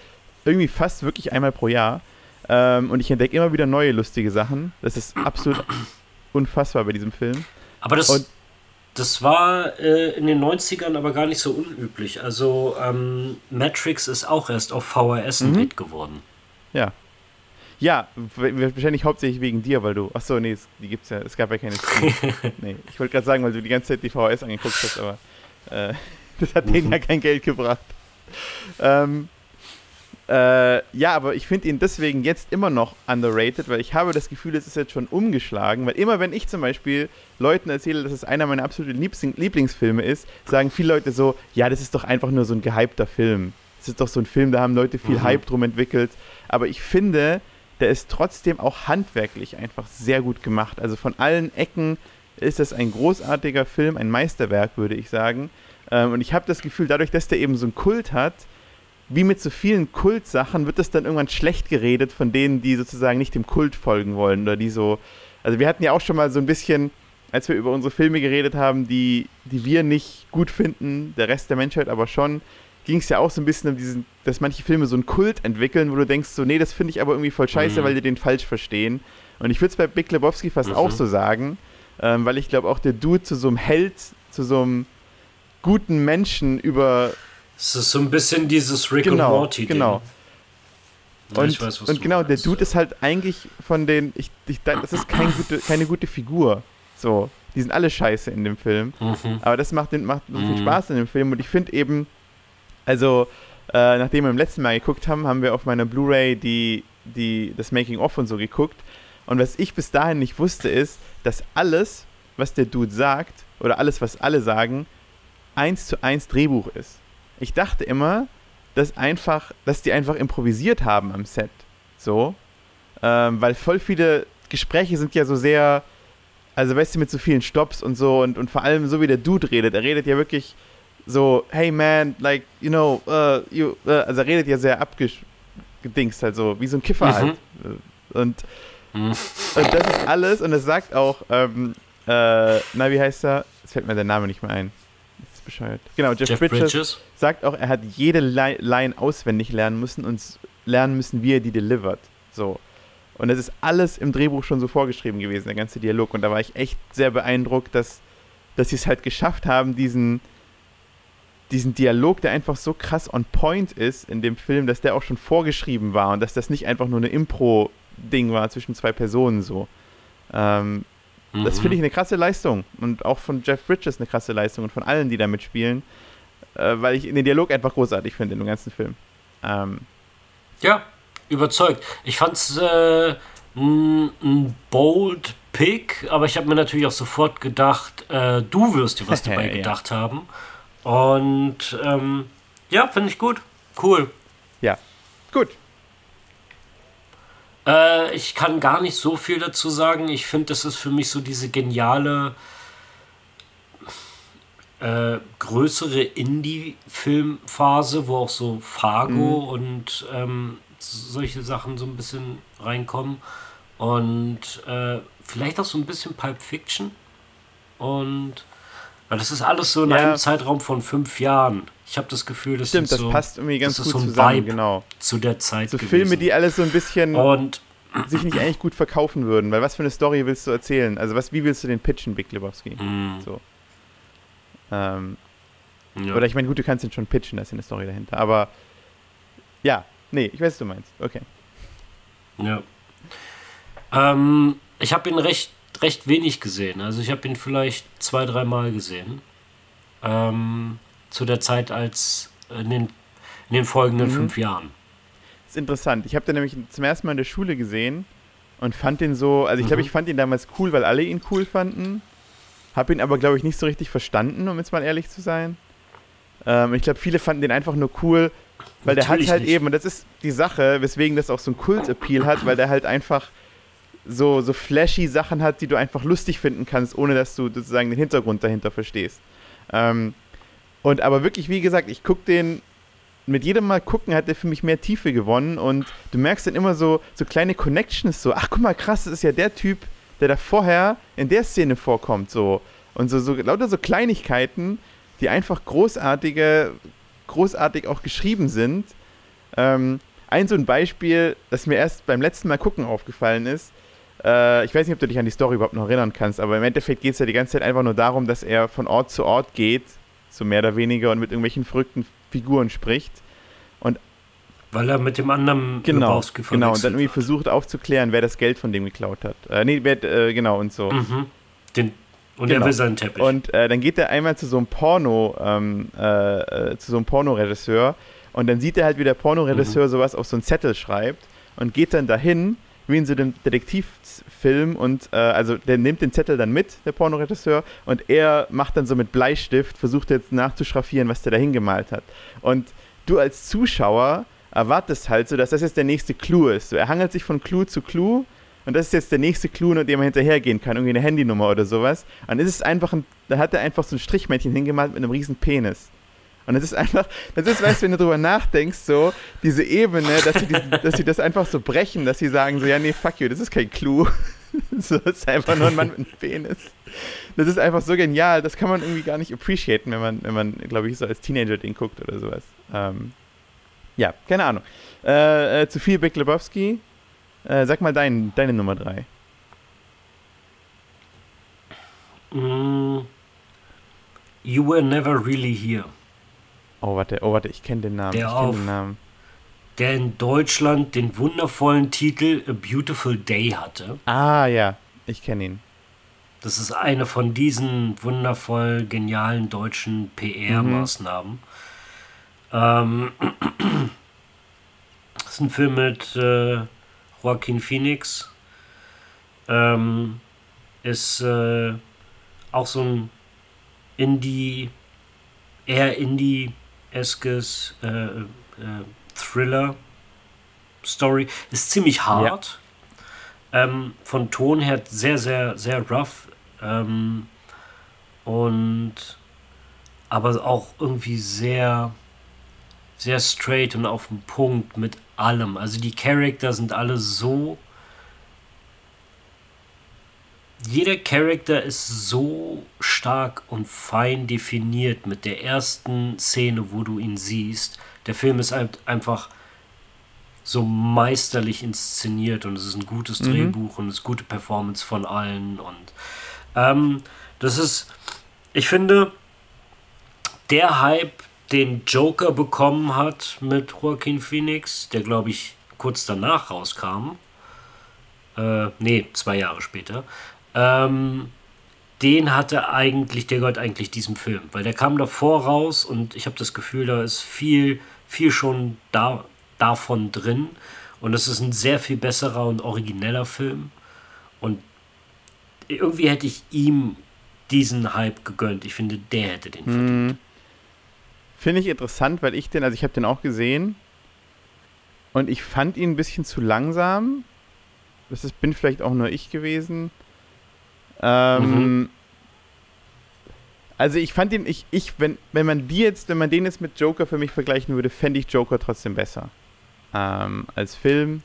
irgendwie fast wirklich einmal pro Jahr. Ähm, und ich entdecke immer wieder neue lustige Sachen. Das ist absolut unfassbar bei diesem Film. Aber das, und, das war äh, in den 90ern aber gar nicht so unüblich. Also ähm, Matrix ist auch erst auf VHS ein mhm. Hit geworden. Ja. Ja, wahrscheinlich hauptsächlich wegen dir, weil du. Achso, nee, es, die gibt's ja. Es gab ja keine nee, ich wollte gerade sagen, weil du die ganze Zeit die VHS angeguckt hast, aber. Äh, das hat mhm. denen ja kein Geld gebracht. Ähm, äh, ja, aber ich finde ihn deswegen jetzt immer noch underrated, weil ich habe das Gefühl, es ist jetzt schon umgeschlagen, weil immer wenn ich zum Beispiel Leuten erzähle, dass es einer meiner absoluten Lieblingsfilme ist, sagen viele Leute so, ja, das ist doch einfach nur so ein gehypter Film. Das ist doch so ein Film, da haben Leute viel mhm. Hype drum entwickelt. Aber ich finde, der ist trotzdem auch handwerklich einfach sehr gut gemacht. Also von allen Ecken ist das ein großartiger Film, ein Meisterwerk, würde ich sagen. Ähm, und ich habe das Gefühl, dadurch, dass der eben so einen Kult hat, wie mit so vielen Kultsachen, wird das dann irgendwann schlecht geredet von denen, die sozusagen nicht dem Kult folgen wollen oder die so. Also wir hatten ja auch schon mal so ein bisschen, als wir über unsere Filme geredet haben, die, die wir nicht gut finden, der Rest der Menschheit aber schon, ging es ja auch so ein bisschen um diesen, dass manche Filme so einen Kult entwickeln, wo du denkst, so, nee, das finde ich aber irgendwie voll scheiße, mhm. weil die den falsch verstehen. Und ich würde es bei Big Lebowski fast mhm. auch so sagen, ähm, weil ich glaube auch der Dude zu so einem Held, zu so einem guten Menschen über. Es ist so ein bisschen dieses Rick genau, und Morty. -Ding. Genau. Ja, und, weiß, und genau, der Dude ist halt eigentlich von den. Ich, ich, das ist kein gute, keine gute Figur. So. Die sind alle scheiße in dem Film. Mhm. Aber das macht, macht so viel mhm. Spaß in dem Film. Und ich finde eben, also, äh, nachdem wir im letzten Mal geguckt haben, haben wir auf meiner Blu-ray die, die, das Making-of und so geguckt. Und was ich bis dahin nicht wusste, ist, dass alles, was der Dude sagt, oder alles, was alle sagen, eins zu eins Drehbuch ist. Ich dachte immer, dass einfach, dass die einfach improvisiert haben am Set. So. Ähm, weil voll viele Gespräche sind ja so sehr, also weißt du, mit so vielen Stops und so und, und vor allem so wie der Dude redet. Er redet ja wirklich so, hey man, like, you know, uh, you, uh, also er redet ja sehr abgedingst halt so, wie so ein Kiffer mhm. halt. Und, mhm. und das ist alles und es sagt auch, ähm, äh, na, wie heißt er? Jetzt fällt mir der Name nicht mehr ein bescheuert. Genau, Jeff, Jeff Bridges, Bridges, sagt auch, er hat jede Line auswendig lernen müssen und lernen müssen, wie er die delivert. So. Und das ist alles im Drehbuch schon so vorgeschrieben gewesen, der ganze Dialog. Und da war ich echt sehr beeindruckt, dass, dass sie es halt geschafft haben, diesen, diesen Dialog, der einfach so krass on point ist in dem Film, dass der auch schon vorgeschrieben war und dass das nicht einfach nur eine Impro-Ding war zwischen zwei Personen so. Ähm, Mhm. Das finde ich eine krasse Leistung. Und auch von Jeff Bridges eine krasse Leistung und von allen, die da mitspielen. Äh, weil ich den Dialog einfach großartig finde in dem ganzen Film. Ähm. Ja, überzeugt. Ich fand es äh, ein bold Pick, aber ich habe mir natürlich auch sofort gedacht, äh, du wirst dir was dabei ja. gedacht haben. Und ähm, ja, finde ich gut. Cool. Ja, gut. Äh, ich kann gar nicht so viel dazu sagen. Ich finde, das ist für mich so diese geniale äh, größere Indie-Filmphase, wo auch so Fargo mhm. und ähm, solche Sachen so ein bisschen reinkommen. Und äh, vielleicht auch so ein bisschen Pulp Fiction. Und weil das ist alles so in ja. einem Zeitraum von fünf Jahren. Ich habe das Gefühl, das Stimmt, das so, passt irgendwie ganz gut so zusammen, Vibe genau. Zu der Zeit. So gewesen. Filme, die alles so ein bisschen und sich nicht eigentlich gut verkaufen würden, weil was für eine Story willst du erzählen? Also was, wie willst du den pitchen, Big Lebowski? Mm. So. Ähm, ja. Oder ich meine, gut, du kannst ihn schon pitchen, da ist eine Story dahinter. Aber ja, nee, ich weiß, was du meinst. Okay. Ja. Ähm, ich habe ihn recht, recht wenig gesehen. Also ich habe ihn vielleicht zwei, dreimal gesehen. Ähm, zu der Zeit als in den, in den folgenden mhm. fünf Jahren. Das ist interessant. Ich habe den nämlich zum ersten Mal in der Schule gesehen und fand den so, also ich glaube, mhm. ich fand ihn damals cool, weil alle ihn cool fanden. Habe ihn aber, glaube ich, nicht so richtig verstanden, um jetzt mal ehrlich zu sein. Ähm, ich glaube, viele fanden den einfach nur cool, weil Natürlich der hat halt nicht. eben, und das ist die Sache, weswegen das auch so ein Kult-Appeal hat, weil der halt einfach so, so flashy Sachen hat, die du einfach lustig finden kannst, ohne dass du sozusagen den Hintergrund dahinter verstehst. Ähm, und aber wirklich, wie gesagt, ich gucke den, mit jedem Mal gucken hat der für mich mehr Tiefe gewonnen und du merkst dann immer so, so kleine Connections, so, ach guck mal, krass, das ist ja der Typ, der da vorher in der Szene vorkommt, so. Und so, so lauter so Kleinigkeiten, die einfach großartige, großartig auch geschrieben sind. Ähm, ein so ein Beispiel, das mir erst beim letzten Mal gucken aufgefallen ist. Äh, ich weiß nicht, ob du dich an die Story überhaupt noch erinnern kannst, aber im Endeffekt geht es ja die ganze Zeit einfach nur darum, dass er von Ort zu Ort geht, so mehr oder weniger, und mit irgendwelchen verrückten Figuren spricht. Und weil er mit dem anderen genau, genau und dann irgendwie versucht aufzuklären, wer das Geld von dem geklaut hat. Äh, nee, wer, äh, genau und so. Mhm. Den, und genau. er will seinen Teppich. Und äh, dann geht er einmal zu so einem Porno, ähm, äh, äh, zu so einem Pornoregisseur und dann sieht er halt, wie der Pornoregisseur mhm. sowas auf so einen Zettel schreibt und geht dann dahin, wie in so einem Detektivfilm und äh, also der nimmt den Zettel dann mit, der Pornoregisseur, und er macht dann so mit Bleistift, versucht jetzt nachzuschraffieren, was der da hingemalt hat. Und du als Zuschauer erwartest halt so, dass das jetzt der nächste Clou ist. So, er hangelt sich von Clou zu Clou und das ist jetzt der nächste Clou, nach dem er hinterhergehen kann, irgendwie eine Handynummer oder sowas. Und es ist einfach ein, da hat er einfach so ein Strichmännchen hingemalt mit einem riesen Penis. Und es ist einfach, das ist, weißt du, wenn du drüber nachdenkst, so, diese Ebene, dass sie, die, dass sie das einfach so brechen, dass sie sagen so, ja, nee, fuck you, das ist kein Clou. so, das ist einfach nur ein Mann mit einem Penis. Das ist einfach so genial, das kann man irgendwie gar nicht appreciaten, wenn man, wenn man, glaube ich, so als Teenager den guckt oder sowas. Ähm, ja, keine Ahnung. Äh, äh, zu viel Big Lebowski. Äh, sag mal dein, deine Nummer 3. Mm, you were never really here. Oh, warte, oh, warte, ich kenne den Namen. Der, ich auf, den Namen. der in Deutschland den wundervollen Titel A Beautiful Day hatte. Ah, ja, ich kenne ihn. Das ist eine von diesen wundervoll genialen deutschen PR-Maßnahmen. Mhm. Ähm, das ist ein Film mit äh, Joaquin Phoenix. Ähm, ist äh, auch so ein Indie, eher Indie-eskes äh, äh, Thriller-Story. Ist ziemlich hart. Ja. Ähm, von Ton her sehr, sehr, sehr rough. Ähm, und aber auch irgendwie sehr sehr straight und auf den Punkt mit allem. Also die Charakter sind alle so. Jeder Charakter ist so stark und fein definiert mit der ersten Szene, wo du ihn siehst. Der Film ist halt einfach so meisterlich inszeniert und es ist ein gutes mhm. Drehbuch und es ist gute Performance von allen und ähm, das ist, ich finde, der Hype, den Joker bekommen hat mit Joaquin Phoenix, der glaube ich kurz danach rauskam. Äh, nee, zwei Jahre später. Ähm, den hatte eigentlich, der gehört eigentlich diesem Film, weil der kam davor raus und ich habe das Gefühl, da ist viel, viel schon da, davon drin. Und es ist ein sehr viel besserer und origineller Film. Und irgendwie hätte ich ihm diesen Hype gegönnt. Ich finde, der hätte den verdient. Mhm. Finde ich interessant, weil ich den, also ich habe den auch gesehen und ich fand ihn ein bisschen zu langsam. Das ist, bin vielleicht auch nur ich gewesen. Ähm, mhm. Also ich fand den, ich, ich, wenn, wenn man die jetzt, wenn man den jetzt mit Joker für mich vergleichen würde, fände ich Joker trotzdem besser. Ähm, als Film.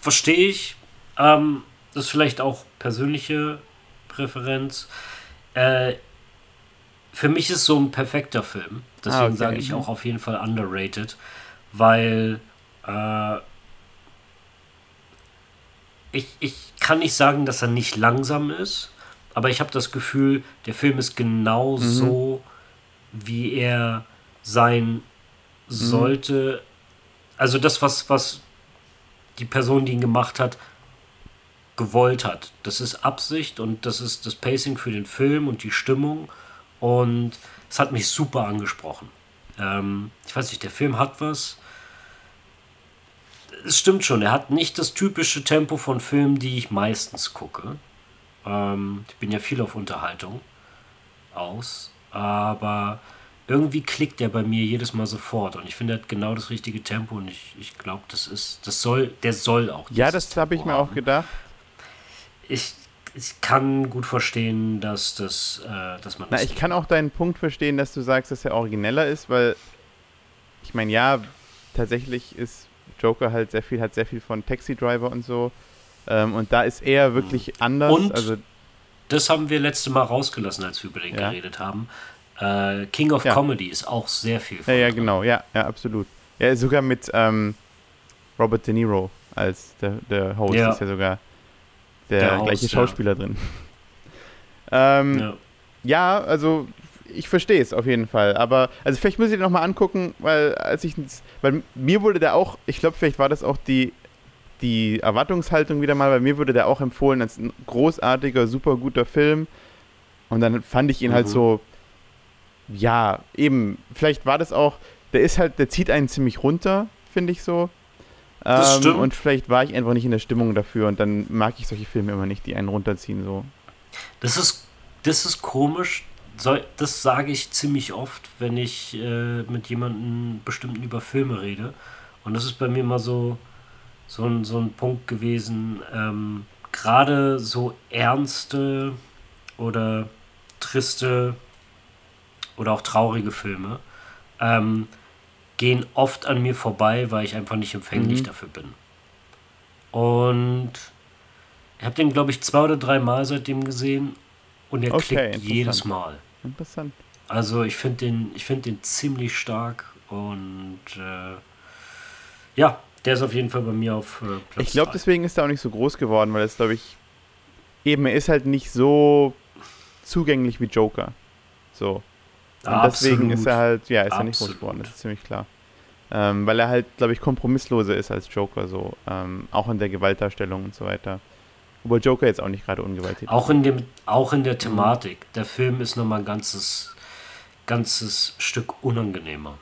Verstehe ich. Ähm, das ist vielleicht auch persönliche Präferenz. Äh, für mich ist so ein perfekter Film. Deswegen ah, okay. sage ich auch auf jeden Fall underrated, weil äh, ich, ich kann nicht sagen, dass er nicht langsam ist, aber ich habe das Gefühl, der Film ist genau mhm. so, wie er sein mhm. sollte. Also das, was, was die Person, die ihn gemacht hat, gewollt hat. Das ist Absicht und das ist das Pacing für den Film und die Stimmung. Und es hat mich super angesprochen. Ähm, ich weiß nicht, der Film hat was. Es stimmt schon, er hat nicht das typische Tempo von Filmen, die ich meistens gucke. Ähm, ich bin ja viel auf Unterhaltung aus, aber irgendwie klickt er bei mir jedes Mal sofort und ich finde, er hat genau das richtige Tempo und ich, ich glaube, das ist, das soll, der soll auch. Ja, das habe ich mir auch gedacht. Ich, ich kann gut verstehen, dass das, äh, dass man. Na, ich kann auch deinen Punkt verstehen, dass du sagst, dass er origineller ist, weil ich meine, ja, tatsächlich ist Joker halt sehr viel, hat sehr viel von Taxi Driver und so. Ähm, und da ist er wirklich mhm. anders. Und also, das haben wir letzte Mal rausgelassen, als wir über den ja. geredet haben. Äh, King of ja. Comedy ist auch sehr viel. Ja, ja, genau, ja, ja, absolut. Ja, sogar mit ähm, Robert De Niro als der, der Host ja. ist ja sogar der, der Host, gleiche Schauspieler drin. ähm, ja. ja, also ich verstehe es auf jeden Fall. Aber, also vielleicht muss ich den nochmal angucken, weil als ich, weil mir wurde der auch, ich glaube, vielleicht war das auch die die Erwartungshaltung wieder mal. Bei mir wurde der auch empfohlen als ein großartiger, super guter Film. Und dann fand ich ihn halt mhm. halt so, ja, eben, vielleicht war das auch, der ist halt, der zieht einen ziemlich runter, finde ich so. Das ähm, stimmt. Und vielleicht war ich einfach nicht in der Stimmung dafür und dann mag ich solche Filme immer nicht, die einen runterziehen, so. Das ist, das ist komisch. Das sage ich ziemlich oft, wenn ich äh, mit jemandem bestimmten über Filme rede. Und das ist bei mir immer so, so ein, so ein Punkt gewesen. Ähm, Gerade so ernste oder triste oder auch traurige Filme ähm, gehen oft an mir vorbei, weil ich einfach nicht empfänglich mhm. dafür bin. Und ich habe den, glaube ich, zwei oder drei Mal seitdem gesehen und er okay, klickt jedes Mal. Interessant. Also ich finde den, find den ziemlich stark und äh, ja, der ist auf jeden Fall bei mir auf äh, Platz Ich glaube, deswegen ist er auch nicht so groß geworden, weil es, glaube ich, eben, er ist halt nicht so zugänglich wie Joker. So. Und Absolut. deswegen ist er halt, ja, ist Absolut. er nicht groß geworden, das ist ziemlich klar. Ähm, weil er halt, glaube ich, kompromissloser ist als Joker, so. Ähm, auch in der Gewaltdarstellung und so weiter. Obwohl Joker jetzt auch nicht gerade ungewalttätig auch in dem Auch in der Thematik. Der Film ist nochmal ein ganzes, ganzes Stück unangenehmer.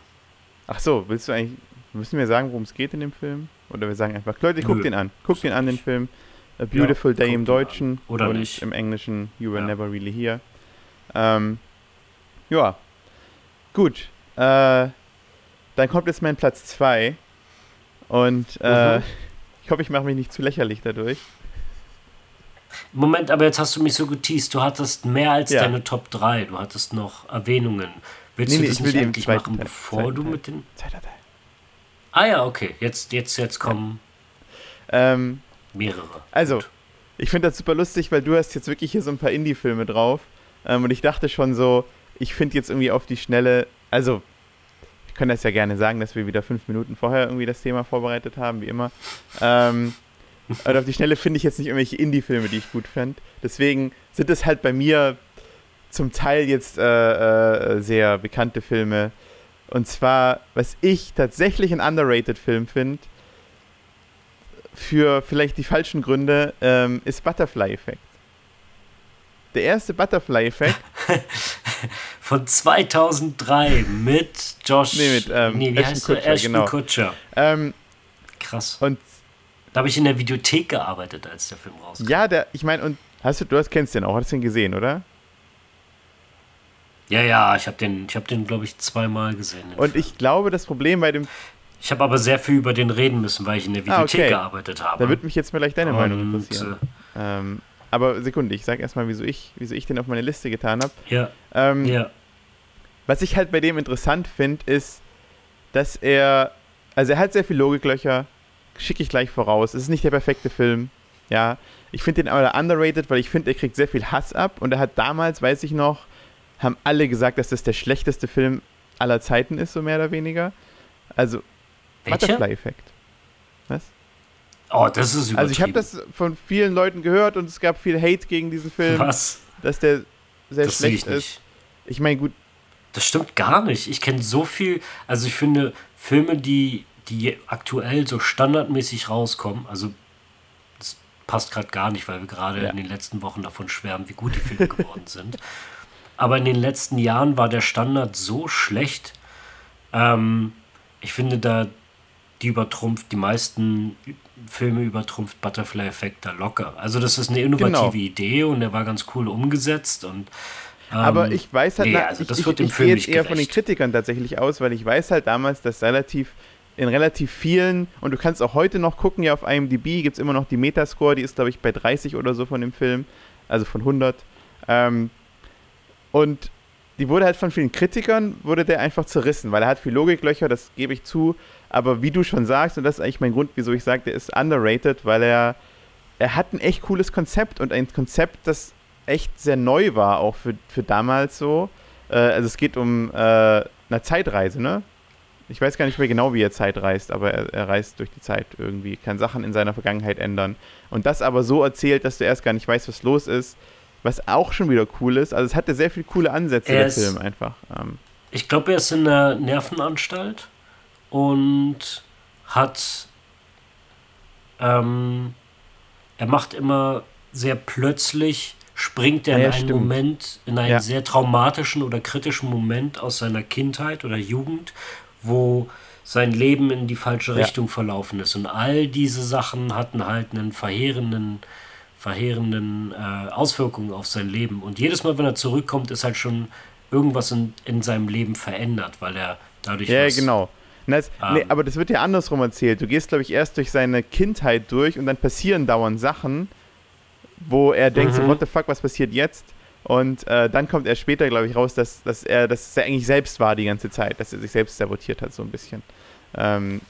Ach so, willst du eigentlich Müssen wir sagen, worum es geht in dem Film? Oder wir sagen einfach, Leute, guckt den an. Guckt den an, den Film. A Beautiful ja, Day im Deutschen Oder und nicht. im Englischen You Were ja. Never Really Here. Ähm, ja, gut. Äh, dann kommt jetzt mein Platz 2. Und äh, mhm. ich hoffe, ich mache mich nicht zu lächerlich dadurch. Moment, aber jetzt hast du mich so geteased. Du hattest mehr als ja. deine Top 3. Du hattest noch Erwähnungen. Willst nee, du das nee, nicht endlich machen, bevor du mit den... Zweiter Teil. Ah ja, okay. Jetzt, jetzt, jetzt kommen ähm, mehrere. Also, Gut. ich finde das super lustig, weil du hast jetzt wirklich hier so ein paar Indie-Filme drauf. Ähm, und ich dachte schon so, ich finde jetzt irgendwie auf die Schnelle, also, ich kann das ja gerne sagen, dass wir wieder fünf Minuten vorher irgendwie das Thema vorbereitet haben, wie immer. Ähm, und auf die Schnelle finde ich jetzt nicht irgendwelche Indie-Filme, die ich gut fände. Deswegen sind es halt bei mir zum Teil jetzt äh, äh, sehr bekannte Filme, und zwar, was ich tatsächlich ein underrated Film finde, für vielleicht die falschen Gründe, ähm, ist Butterfly Effect. Der erste Butterfly Effect. Von 2003 mit Josh. Nee, mit ähm, nee, wie Ashton heißt Kutscher, Ashton genau. Kutcher. Ähm, Krass. Und da habe ich in der Videothek gearbeitet, als der Film rauskam. Ja, der, ich meine, und hast du, du hast, kennst den auch, hast du den gesehen, oder? Ja, ja, ich habe den, ich hab den glaube ich, zweimal gesehen. Und Film. ich glaube, das Problem bei dem. Ich habe aber sehr viel über den reden müssen, weil ich in der Videothek ah, okay. gearbeitet habe. Da würde mich jetzt vielleicht deine Und, Meinung interessieren. Äh, ähm, aber Sekunde, ich sage erstmal, wieso ich, wieso ich den auf meine Liste getan habe. Ja. Ähm, ja. was ich halt bei dem interessant finde, ist, dass er, also er hat sehr viel Logiklöcher, schicke ich gleich voraus. Es ist nicht der perfekte Film, ja. Ich finde den aber underrated, weil ich finde, er kriegt sehr viel Hass ab und er hat damals, weiß ich noch, haben alle gesagt, dass das der schlechteste Film aller Zeiten ist, so mehr oder weniger. Also, Butterfly-Effekt. Was? Oh, das ist übertrieben. Also ich habe das von vielen Leuten gehört und es gab viel Hate gegen diesen Film. Was? Dass der sehr Das schlecht ich ist. nicht. Ich meine, gut, Das stimmt gar nicht. Ich kenne so viel, also ich finde Filme, die, die aktuell so standardmäßig rauskommen, also das passt gerade gar nicht, weil wir gerade Ja. in den letzten Wochen davon schwärmen, wie gut die Filme geworden sind. Aber in den letzten Jahren war der Standard so schlecht. Ähm, ich finde da, die übertrumpft, die meisten Filme übertrumpft Butterfly Effect da locker. Also das ist eine innovative Genau. Idee und der war ganz cool umgesetzt und ähm, Aber ich weiß halt, nee, na, also ich, das ich, wird ich Film gehe jetzt eher von den gerecht. Kritikern tatsächlich aus, weil ich weiß halt damals, dass relativ in relativ vielen, und du kannst auch heute noch gucken, ja auf IMDb gibt es immer noch die Metascore, die ist glaube ich bei 30 oder so von dem Film, also von 100. Ähm, und die wurde halt von vielen Kritikern, wurde der einfach zerrissen, weil er hat viel Logiklöcher, das gebe ich zu, aber wie du schon sagst, und das ist eigentlich mein Grund, wieso ich sage, der ist underrated, weil er, er hat ein echt cooles Konzept und ein Konzept, das echt sehr neu war, auch für, für damals so. Äh, also es geht um äh, eine Zeitreise, ne? Ich weiß gar nicht mehr genau, wie er Zeit reist, aber er, er reist durch die Zeit irgendwie, kann Sachen in seiner Vergangenheit ändern. Und das aber so erzählt, dass du erst gar nicht weißt, was los ist, was auch schon wieder cool ist. Also es hatte sehr viele coole Ansätze, Er der Film einfach. Ähm, Ich glaube, er ist in der Nervenanstalt und hat. Ähm, er macht immer sehr plötzlich, springt er ja, in einen stimmt. Moment, in einen Ja. sehr traumatischen oder kritischen Moment aus seiner Kindheit oder Jugend, wo sein Leben in die falsche Ja. Richtung verlaufen ist. Und all diese Sachen hatten halt einen verheerenden, verheerenden äh, Auswirkungen auf sein Leben. Und jedes Mal, wenn er zurückkommt, ist halt schon irgendwas in, in seinem Leben verändert, weil er dadurch ja, was, genau. Das, nee, Ähm. aber das wird ja andersrum erzählt. Du gehst, glaube ich, erst durch seine Kindheit durch und dann passieren dauernd Sachen, wo er denkt, so, Mhm. what the fuck, was passiert jetzt? Und äh, dann kommt er später, glaube ich, raus, dass, dass er dass er eigentlich selbst war die ganze Zeit, dass er sich selbst sabotiert hat, so ein bisschen. Ähm,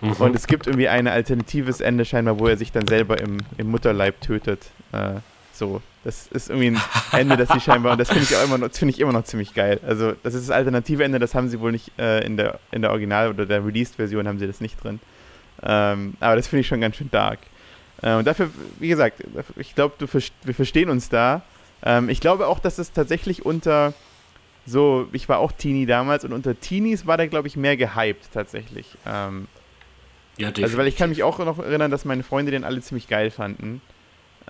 Mhm. und es gibt irgendwie ein alternatives Ende scheinbar, wo er sich dann selber im, im Mutterleib tötet. Äh, so, das ist irgendwie ein Ende, das sie scheinbar, und das finde ich auch immer noch, finde ich immer noch ziemlich geil. Also, das ist das alternative Ende, das haben sie wohl nicht äh, in der, in der Original- oder der Released-Version haben sie das nicht drin. Ähm, aber das finde ich schon ganz schön dark. Äh, und dafür, wie gesagt, ich glaube, wir verstehen uns da. Ähm, ich glaube auch, dass es tatsächlich unter so, ich war auch Teenie damals und unter Teenies war der, glaube ich, mehr gehypt tatsächlich. Ähm, ja, also, weil ich kann mich auch noch erinnern, dass meine Freunde den alle ziemlich geil fanden.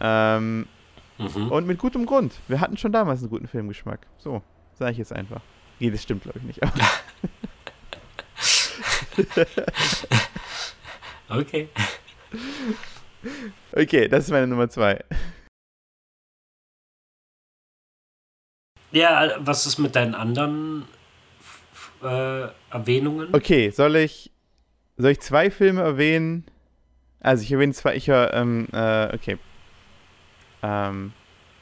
Ähm, Mhm. und mit gutem Grund. Wir hatten schon damals einen guten Filmgeschmack. So, sage ich jetzt einfach. Nee, das stimmt, glaube ich, nicht. Okay. okay, das ist meine Nummer zwei. Ja, was ist mit deinen anderen äh, Erwähnungen? Okay, soll ich, soll ich zwei Filme erwähnen? Also ich erwähne zwei, ich ähm, äh, okay. Ähm,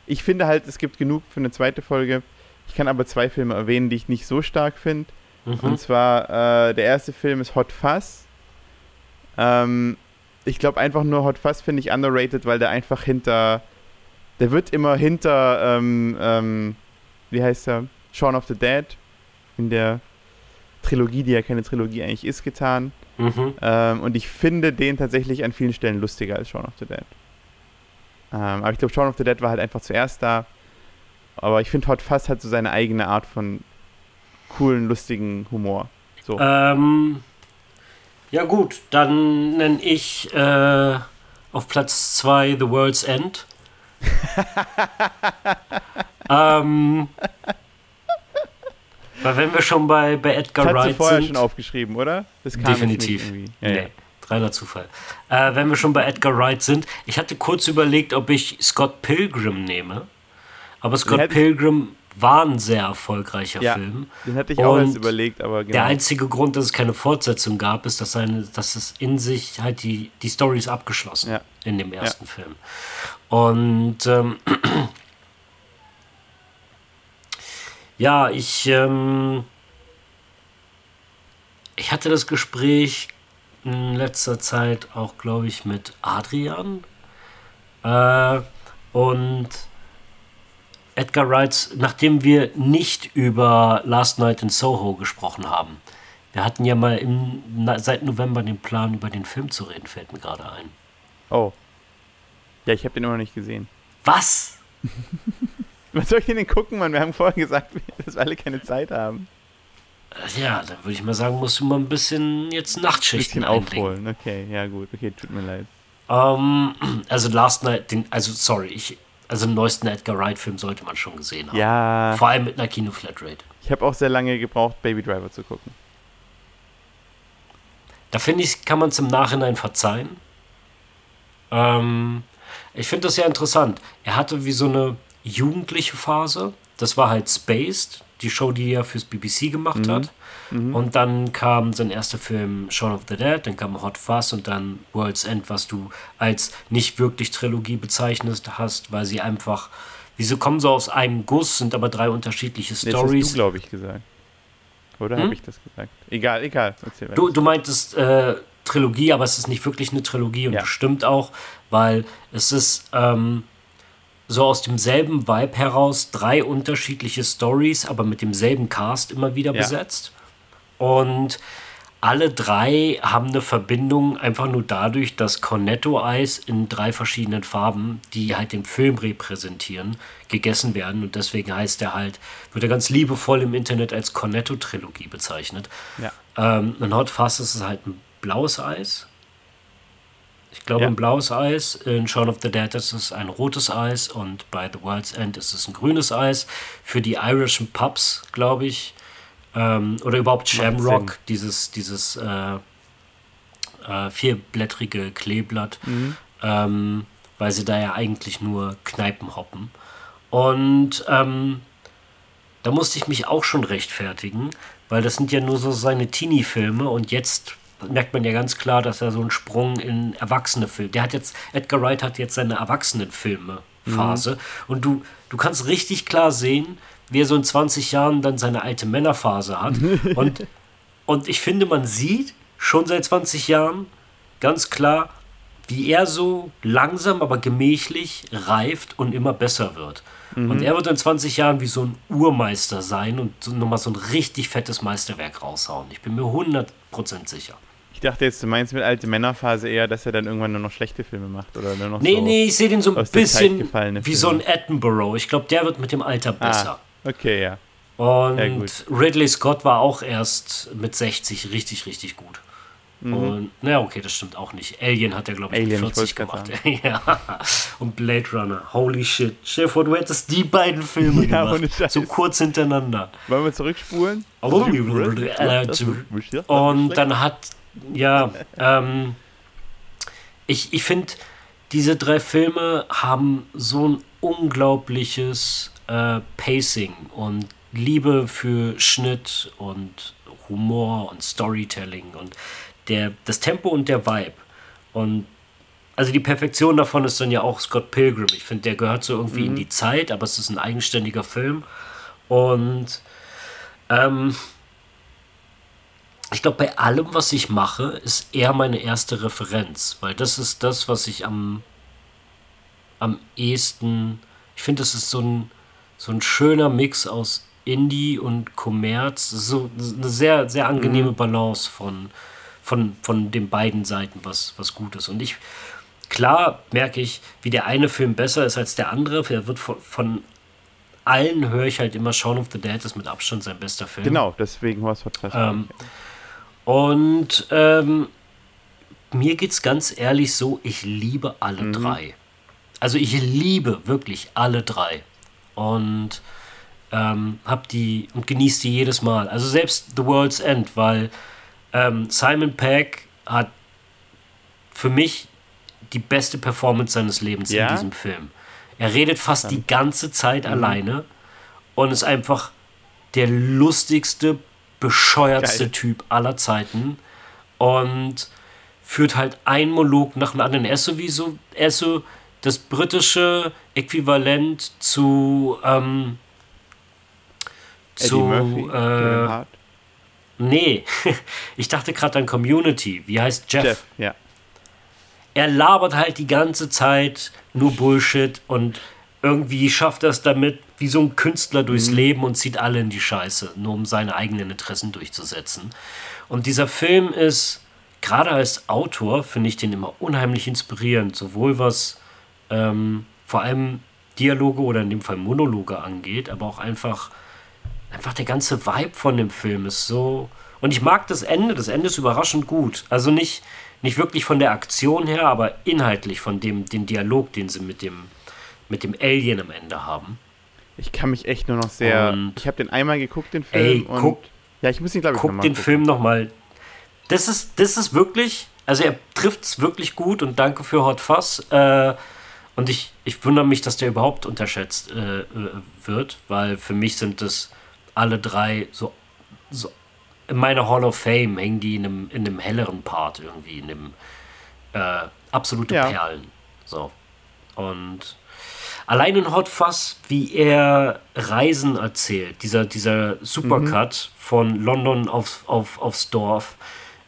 ich finde halt, es gibt genug für eine zweite Folge. Ich kann aber zwei Filme erwähnen, die ich nicht so stark finde. Mhm. Und zwar, äh, der erste Film ist Hot Fuzz. Ähm, ich glaube einfach nur Hot Fuzz finde ich underrated, weil der einfach hinter, der wird immer hinter, ähm, ähm, wie heißt er? Shaun of the Dead in der Trilogie, die ja keine Trilogie eigentlich ist, getan. Mhm. Ähm, und ich finde den tatsächlich an vielen Stellen lustiger als Shaun of the Dead. Ähm, aber ich glaube, Shaun of the Dead war halt einfach zuerst da. Aber ich finde, Hot Fuzz hat so seine eigene Art von coolen, lustigen Humor. So. Ähm, ja gut, dann nenne ich äh, auf Platz 2 The World's End. ähm, weil wenn wir schon bei, bei Edgar das Wright vorher sind, schon aufgeschrieben, oder? Das kam Definitiv. Nicht. Ja, nee, reiner Zufall. Äh, wenn wir schon bei Edgar Wright sind, ich hatte kurz überlegt, ob ich Scott Pilgrim nehme. Aber Scott hätte Pilgrim war ein sehr erfolgreicher Ja. Film. Den hatte ich auch erst überlegt, aber genau. Der einzige Grund, dass es keine Fortsetzung gab, ist, dass, seine, dass es in sich halt die, die Story ist abgeschlossen Ja. in dem ersten Film. Und ähm, Ja, ich, ähm, ich hatte das Gespräch in letzter Zeit auch, glaube ich, mit Adrian. Äh, und Edgar Wrights, nachdem wir nicht über Last Night in Soho gesprochen haben. Wir hatten ja mal im, seit November den Plan, über den Film zu reden, fällt mir gerade ein. Oh. Ja, ich habe den immer noch nicht gesehen. Was? Was soll ich denn gucken, Mann? Wir haben vorher gesagt, dass wir alle keine Zeit haben. Ja, dann würde ich mal sagen, musst du mal ein bisschen jetzt Nachtschichten ein bisschen aufholen. Okay, ja gut. Okay, tut mir leid. Um, ähm, also Last Night, den, also sorry, ich, also den neuesten Edgar Wright-Film sollte man schon gesehen haben. Ja. Vor allem mit einer Kino-Flatrate. Ich habe auch sehr lange gebraucht, Baby Driver zu gucken. Da finde ich, kann man es im Nachhinein verzeihen. Ähm, ich finde das sehr interessant. Er hatte wie so eine jugendliche Phase. Das war halt Spaced, die Show, die er fürs BBC gemacht mhm. hat. Mhm. Und dann kam sein erster Film Shaun of the Dead, dann kam Hot Fuzz und dann World's End, was du als nicht wirklich Trilogie bezeichnet hast, weil sie einfach, wieso kommen so aus einem Guss, sind aber drei unterschiedliche Stories. Das hast du, glaube ich, gesagt. Oder hm? habe ich das gesagt? Egal, egal. Du, du meintest äh, Trilogie, aber es ist nicht wirklich eine Trilogie und ja. das stimmt auch, weil es ist ähm, so aus demselben Vibe heraus drei unterschiedliche Stories, aber mit demselben Cast immer wieder ja. besetzt. Und alle drei haben eine Verbindung einfach nur dadurch, dass Cornetto-Eis in drei verschiedenen Farben, die halt den Film repräsentieren, gegessen werden. Und deswegen heißt er halt, wird er ganz liebevoll im Internet als Cornetto-Trilogie bezeichnet. Ja. Ähm, ein Hot Fuzz ist halt ein blaues Eis. Ich glaube, ja. ein blaues Eis. In Shaun of the Dead ist es ein rotes Eis. Und bei The World's End ist es ein grünes Eis. Für die irischen Pubs, glaube ich, ähm, oder überhaupt Shamrock, dieses, dieses äh, äh, vierblättrige Kleeblatt, mhm. ähm, weil sie da ja eigentlich nur Kneipen hoppen. Und ähm, da musste ich mich auch schon rechtfertigen, weil das sind ja nur so seine Teenie-Filme und jetzt merkt man ja ganz klar, dass er so einen Sprung in erwachsene Filme. Der hat jetzt, Edgar Wright hat jetzt seine Erwachsenenfilme-Phase mhm. und du, du kannst richtig klar sehen, wie er so in 20 Jahren dann seine alte Männerphase hat. Und, und ich finde, man sieht schon seit 20 Jahren ganz klar, wie er so langsam, aber gemächlich reift und immer besser wird. Mhm. Und er wird in 20 Jahren wie so ein Urmeister sein und so, nochmal so ein richtig fettes Meisterwerk raushauen. Ich bin mir 100% sicher. Ich dachte jetzt, du meinst mit alte Männerphase eher, dass er dann irgendwann nur noch schlechte Filme macht oder nur noch Nee, so nee, ich sehe den so ein bisschen wie so ein Attenborough. Ich glaube, der wird mit dem Alter ah. besser. Ah. Okay, ja. Und Ridley Scott war auch erst mit 60 richtig, richtig gut. Mhm. Und, naja, okay, das stimmt auch nicht. Alien hat er, glaube ich, Alien, mit 40 gemacht. ja. Und Blade Runner, holy shit. Chef, du hättest die beiden Filme ja, gemacht. So kurz hintereinander. Wollen wir zurückspulen? Und dann hat, ja, ähm, ich, ich finde, diese drei Filme haben so ein unglaubliches äh, Pacing und Liebe für Schnitt und Humor und Storytelling und der, das Tempo und der Vibe. Und also die Perfektion davon ist dann ja auch Scott Pilgrim. Ich finde, der gehört so irgendwie mhm. in die Zeit, aber es ist ein eigenständiger Film. Und ähm, ich glaube, bei allem, was ich mache, ist er meine erste Referenz, weil das ist das, was ich am, am ehesten, ich finde, das ist so ein, so ein schöner Mix aus Indie und Kommerz. So eine sehr, sehr angenehme mhm. Balance von, von, von den beiden Seiten, was, was gut ist. Und ich, klar merke ich, wie der eine Film besser ist als der andere. Er wird von, von allen höre ich halt immer Shaun of the Dead ist mit Abstand sein bester Film. Genau, deswegen war es ähm, Und ähm, mir geht es ganz ehrlich so, ich liebe alle mhm. drei. Also ich liebe wirklich alle drei und ähm, hab die und genieße die jedes Mal. Also selbst The World's End, weil ähm, Simon Pegg hat für mich die beste Performance seines Lebens ja? in diesem Film. Er redet fast die ganze Zeit mhm. alleine und ist einfach der lustigste, bescheuertste Geil. Typ aller Zeiten und führt halt einen Monolog nach dem anderen. Er ist so wie so, er ist so das britische Äquivalent zu, ähm, zu. Murphy, äh, nee, ich dachte gerade an Community. Wie heißt Jeff? Jeff, ja. Er labert halt die ganze Zeit nur Bullshit und irgendwie schafft er es damit, wie so ein Künstler durchs mhm. Leben und zieht alle in die Scheiße, nur um seine eigenen Interessen durchzusetzen. Und dieser Film ist, gerade als Autor, finde ich den immer unheimlich inspirierend, sowohl was ähm, vor allem Dialoge oder in dem Fall Monologe angeht, aber auch einfach, einfach der ganze Vibe von dem Film ist so. Und ich mag das Ende, das Ende ist überraschend gut. Also nicht, nicht wirklich von der Aktion her, aber inhaltlich von dem, dem Dialog, den sie mit dem, mit dem Alien am Ende haben. Ich kann mich echt nur noch sehr. Und ich habe den einmal geguckt, den Film. Ey, guck, ja, ich muss ihn, glaube ich, guck den gucken. Film nochmal. Das ist, das ist wirklich. Also, er trifft es wirklich gut und danke für Hot Fuss. Äh, und ich, ich wundere mich, dass der überhaupt unterschätzt äh, äh, wird, weil für mich sind das alle drei so, so in meiner Hall of Fame hängen die in einem, in einem helleren Part irgendwie, in einem äh, absolute ja. Perlen. So. Und allein in Hot Fuzz, wie er Reisen erzählt, dieser, dieser Supercut mhm. von London auf, auf, aufs Dorf,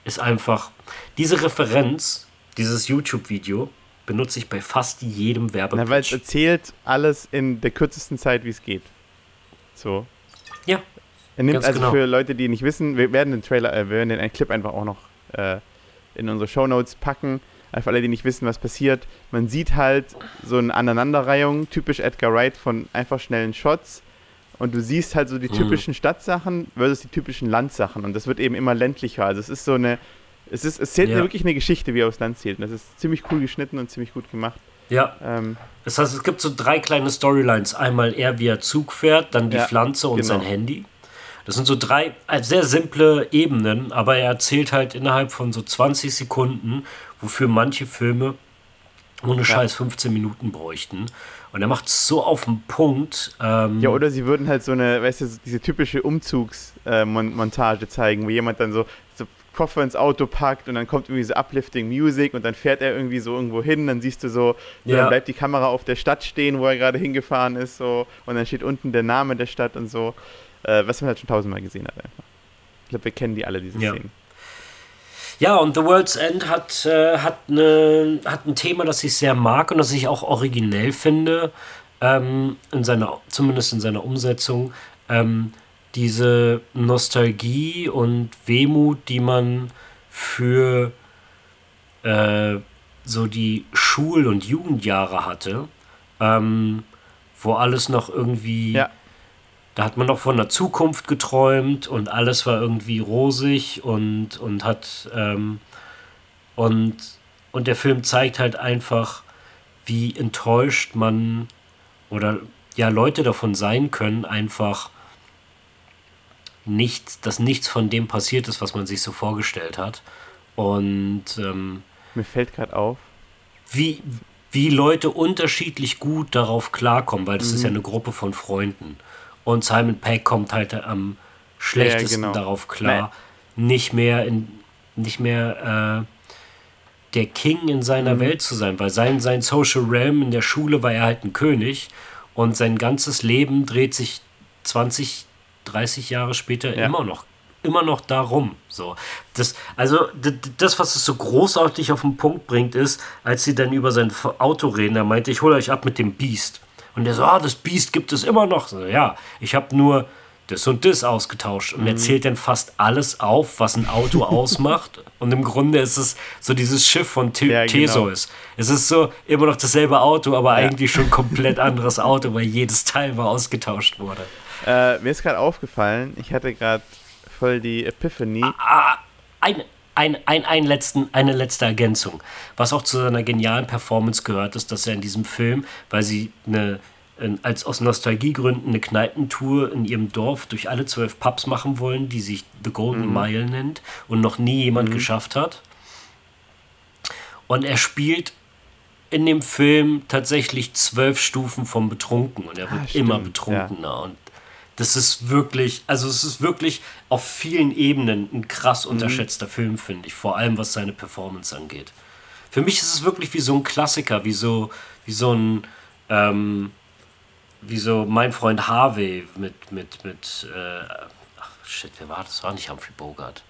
ist einfach diese Referenz, dieses YouTube-Video, benutze ich bei fast jedem Werbepitch. Weil es erzählt alles in der kürzesten Zeit, wie es geht. So. Ja. Er nimmt also genau. für Leute, die nicht wissen, wir werden den Trailer, äh, wir werden den Clip einfach auch noch äh, in unsere Show Notes packen. Für alle, die nicht wissen, was passiert, man sieht halt so eine Aneinanderreihung, typisch Edgar Wright von einfach schnellen Shots. Und du siehst halt so die mhm. typischen mhm. Stadtsachen versus die typischen Landsachen. Und das wird eben immer ländlicher. Also es ist so eine es, ist, es zählt ja. wirklich eine Geschichte, wie er aufs Land zählt. Und das ist ziemlich cool geschnitten und ziemlich gut gemacht. Ja. Ähm, das heißt, es gibt so drei kleine Storylines. Einmal er, wie er Zug fährt, dann die ja, Pflanze und genau. sein Handy. Das sind so drei äh, sehr simple Ebenen, aber er erzählt halt innerhalb von so 20 Sekunden, wofür manche Filme ohne ja. Scheiß 15 Minuten bräuchten. Und er macht es so auf den Punkt. Ähm ja, oder sie würden halt so eine, weißt du, diese typische Umzugsmontage äh, zeigen, wo jemand dann so, so Koffer ins Auto packt und dann kommt irgendwie so Uplifting Music und dann fährt er irgendwie so irgendwo hin, dann siehst du so, ja. dann bleibt die Kamera auf der Stadt stehen, wo er gerade hingefahren ist, so und dann steht unten der Name der Stadt und so, äh, was man halt schon tausendmal gesehen hat einfach. Ich glaube, wir kennen die alle, diese ja. Szenen. Ja, und The World's End hat, äh, hat, ne, hat ein Thema, das ich sehr mag und das ich auch originell finde, ähm, in seiner, zumindest in seiner Umsetzung. Ähm, diese Nostalgie und Wehmut, die man für äh, so die Schul- und Jugendjahre hatte, ähm, wo alles noch irgendwie, ja. Da hat man noch von der Zukunft geträumt und alles war irgendwie rosig und, und hat, ähm, und, und der Film zeigt halt einfach, wie enttäuscht man oder ja Leute davon sein können, einfach nichts, dass nichts von dem passiert ist, was man sich so vorgestellt hat. Und ähm, mir fällt gerade auf, wie, wie Leute unterschiedlich gut darauf klarkommen, weil das mhm. ist ja mhm. eine Gruppe von Freunden. Und Simon Peck kommt halt am schlechtesten ja, genau. darauf klar, Nein. nicht mehr in, nicht mehr äh, der King in seiner mhm. Welt zu sein, weil sein, sein Social Realm in der Schule war er halt ein König und sein ganzes Leben dreht sich 20 30 Jahre später ja. immer noch immer noch darum. So. Das, also, das, was es so großartig auf den Punkt bringt, ist, als sie dann über sein Auto reden, er meinte, ich hole euch ab mit dem Beast. Und der so, ah, das Beast gibt es immer noch. So, ja, ich habe nur das und das ausgetauscht. Und mhm. er zählt dann fast alles auf, was ein Auto ausmacht. Und im Grunde ist es so dieses Schiff von T ja, genau. Theseus. Es ist so immer noch dasselbe Auto, aber ja. eigentlich schon komplett anderes Auto, weil jedes Teil mal ausgetauscht wurde. Äh, mir ist gerade aufgefallen, ich hatte gerade voll die Epiphany. Ah, ah, ein, ein, ein, ein letzten, eine letzte Ergänzung. Was auch zu seiner genialen Performance gehört, ist, dass er in diesem Film, weil sie eine, als aus Nostalgiegründen eine Kneipentour in ihrem Dorf durch alle zwölf Pubs machen wollen, die sich The Golden mhm. Mile nennt und noch nie jemand mhm. geschafft hat. Und er spielt in dem Film tatsächlich zwölf Stufen vom Betrunken und er wird ah, immer betrunkener. Ja. Und das ist wirklich, also es ist wirklich auf vielen Ebenen ein krass mhm. unterschätzter mhm. Film, finde ich. Vor allem was seine Performance angeht. Für mich ist es wirklich wie so ein Klassiker, wie so, wie so ein, ähm, wie so mein Freund Harvey mit, mit, mit, äh, ach shit, wer war das? War nicht Humphrey Bogart.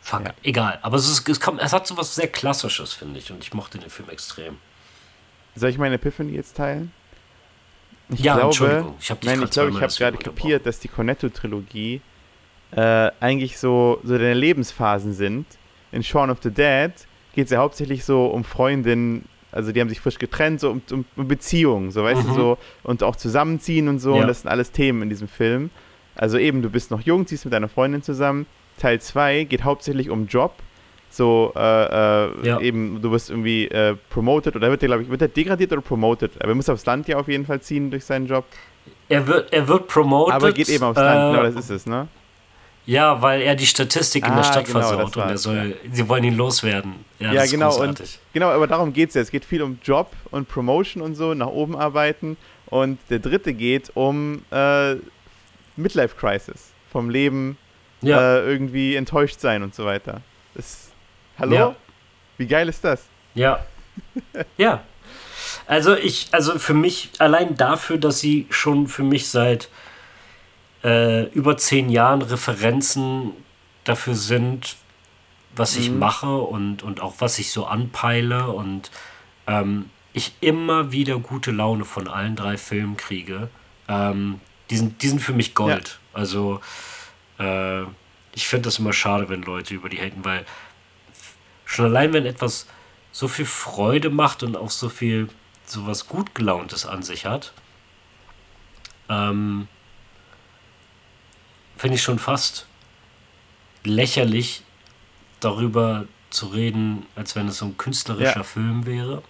Fuck, ja. egal. Aber es, ist, es, kommt, es hat so was sehr Klassisches, finde ich. Und ich mochte den Film extrem. Soll ich meine Epiphany jetzt teilen? Ich ja, glaube. Ich habe ich glaube, ich habe gerade kapiert, dass die Cornetto-Trilogie äh, eigentlich so, so deine Lebensphasen sind. In Shaun of the Dead geht es ja hauptsächlich so um Freundinnen, also die haben sich frisch getrennt, so um, um, um Beziehungen, so weißt mhm. du, so und auch zusammenziehen und so. Ja. Und das sind alles Themen in diesem Film. Also eben, du bist noch jung, ziehst mit deiner Freundin zusammen. Teil 2 geht hauptsächlich um Job. So, äh, äh, ja. eben, du wirst irgendwie äh, promoted oder wird der, glaube ich, wird der degradiert oder promoted? Aber er muss aufs Land ja auf jeden Fall ziehen durch seinen Job. Er wird, er wird promoted. Aber geht eben aufs Land, genau, das ist es, ne? Ja, weil er die Statistik in der ah, Stadt genau, versaut und er soll, ja. sie wollen ihn loswerden. Ja, ja genau, und, genau, aber darum geht es ja. Es geht viel um Job und Promotion und so, nach oben arbeiten. Und der dritte geht um äh, Midlife Crisis. Vom Leben ja. äh, irgendwie enttäuscht sein und so weiter. Das, hallo? Ja. Wie geil ist das? Ja. ja. Also ich, also für mich, allein dafür, dass sie schon für mich seit äh, über zehn Jahren Referenzen dafür sind, was mhm. ich mache und, und auch was ich so anpeile und ähm, ich immer wieder gute Laune von allen drei Filmen kriege. Ähm, die, sind, die sind für mich Gold. Ja. Also äh, ich finde das immer schade, wenn Leute über die haten, weil schon allein, wenn etwas so viel Freude macht und auch so viel so was gut gelauntes an sich hat, ähm, finde ich schon fast lächerlich, darüber zu reden, als wenn es so ein künstlerischer ja. Film wäre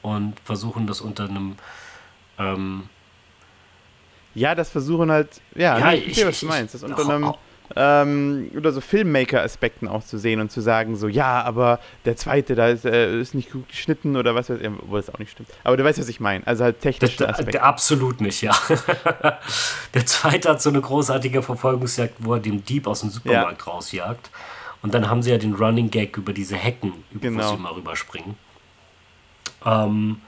und versuchen das unter einem ähm, ja, das versuchen halt, ja, ja ich, ich sehe, was du meinst. Das unter einem, ähm, oder so Filmmaker-Aspekten auch zu sehen und zu sagen, so, ja, aber der zweite, da ist, äh, ist nicht gut geschnitten oder was weiß ich, obwohl das auch nicht stimmt. Aber du weißt, was ich meine. Also halt technische Aspekte. Absolut nicht, ja. der zweite hat so eine großartige Verfolgungsjagd, wo er den Dieb aus dem Supermarkt ja. rausjagt. Und dann haben sie ja den Running Gag über diese Hecken, über genau. wo sie mal rüberspringen. Ähm,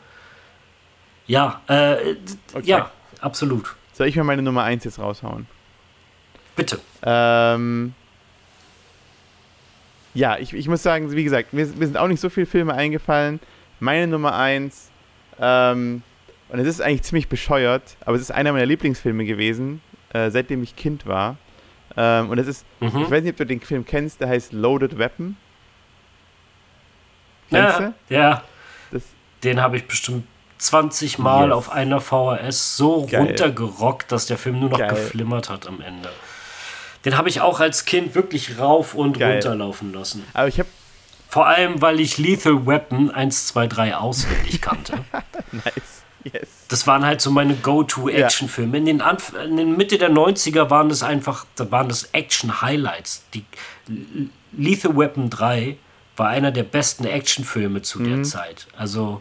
ja, äh, okay. ja, absolut. Soll ich mir meine Nummer 1 jetzt raushauen? Bitte. Ähm, ja, ich, ich muss sagen, wie gesagt, mir, mir sind auch nicht so viele Filme eingefallen. Meine Nummer 1, ähm, und es ist eigentlich ziemlich bescheuert, aber es ist einer meiner Lieblingsfilme gewesen, äh, seitdem ich Kind war. Ähm, und es ist, mhm. ich weiß nicht, ob du den Film kennst, der heißt Loaded Weapon. Kennst ja, du? Ja. Das, den habe ich bestimmt 20 Mal yes. auf einer VHS so Geil. runtergerockt, dass der Film nur noch Geil. geflimmert hat am Ende. Den habe ich auch als Kind wirklich rauf und Geil. runter laufen lassen. Aber ich habe vor allem, weil ich Lethal Weapon 1, 2, 3 auswendig kannte. nice. Yes. Das waren halt so meine Go-To-Action-Filme. In, den in den Mitte der 90er waren das einfach, da waren das Action-Highlights. Die Lethal Weapon 3 war einer der besten Actionfilme zu mhm. der Zeit. Also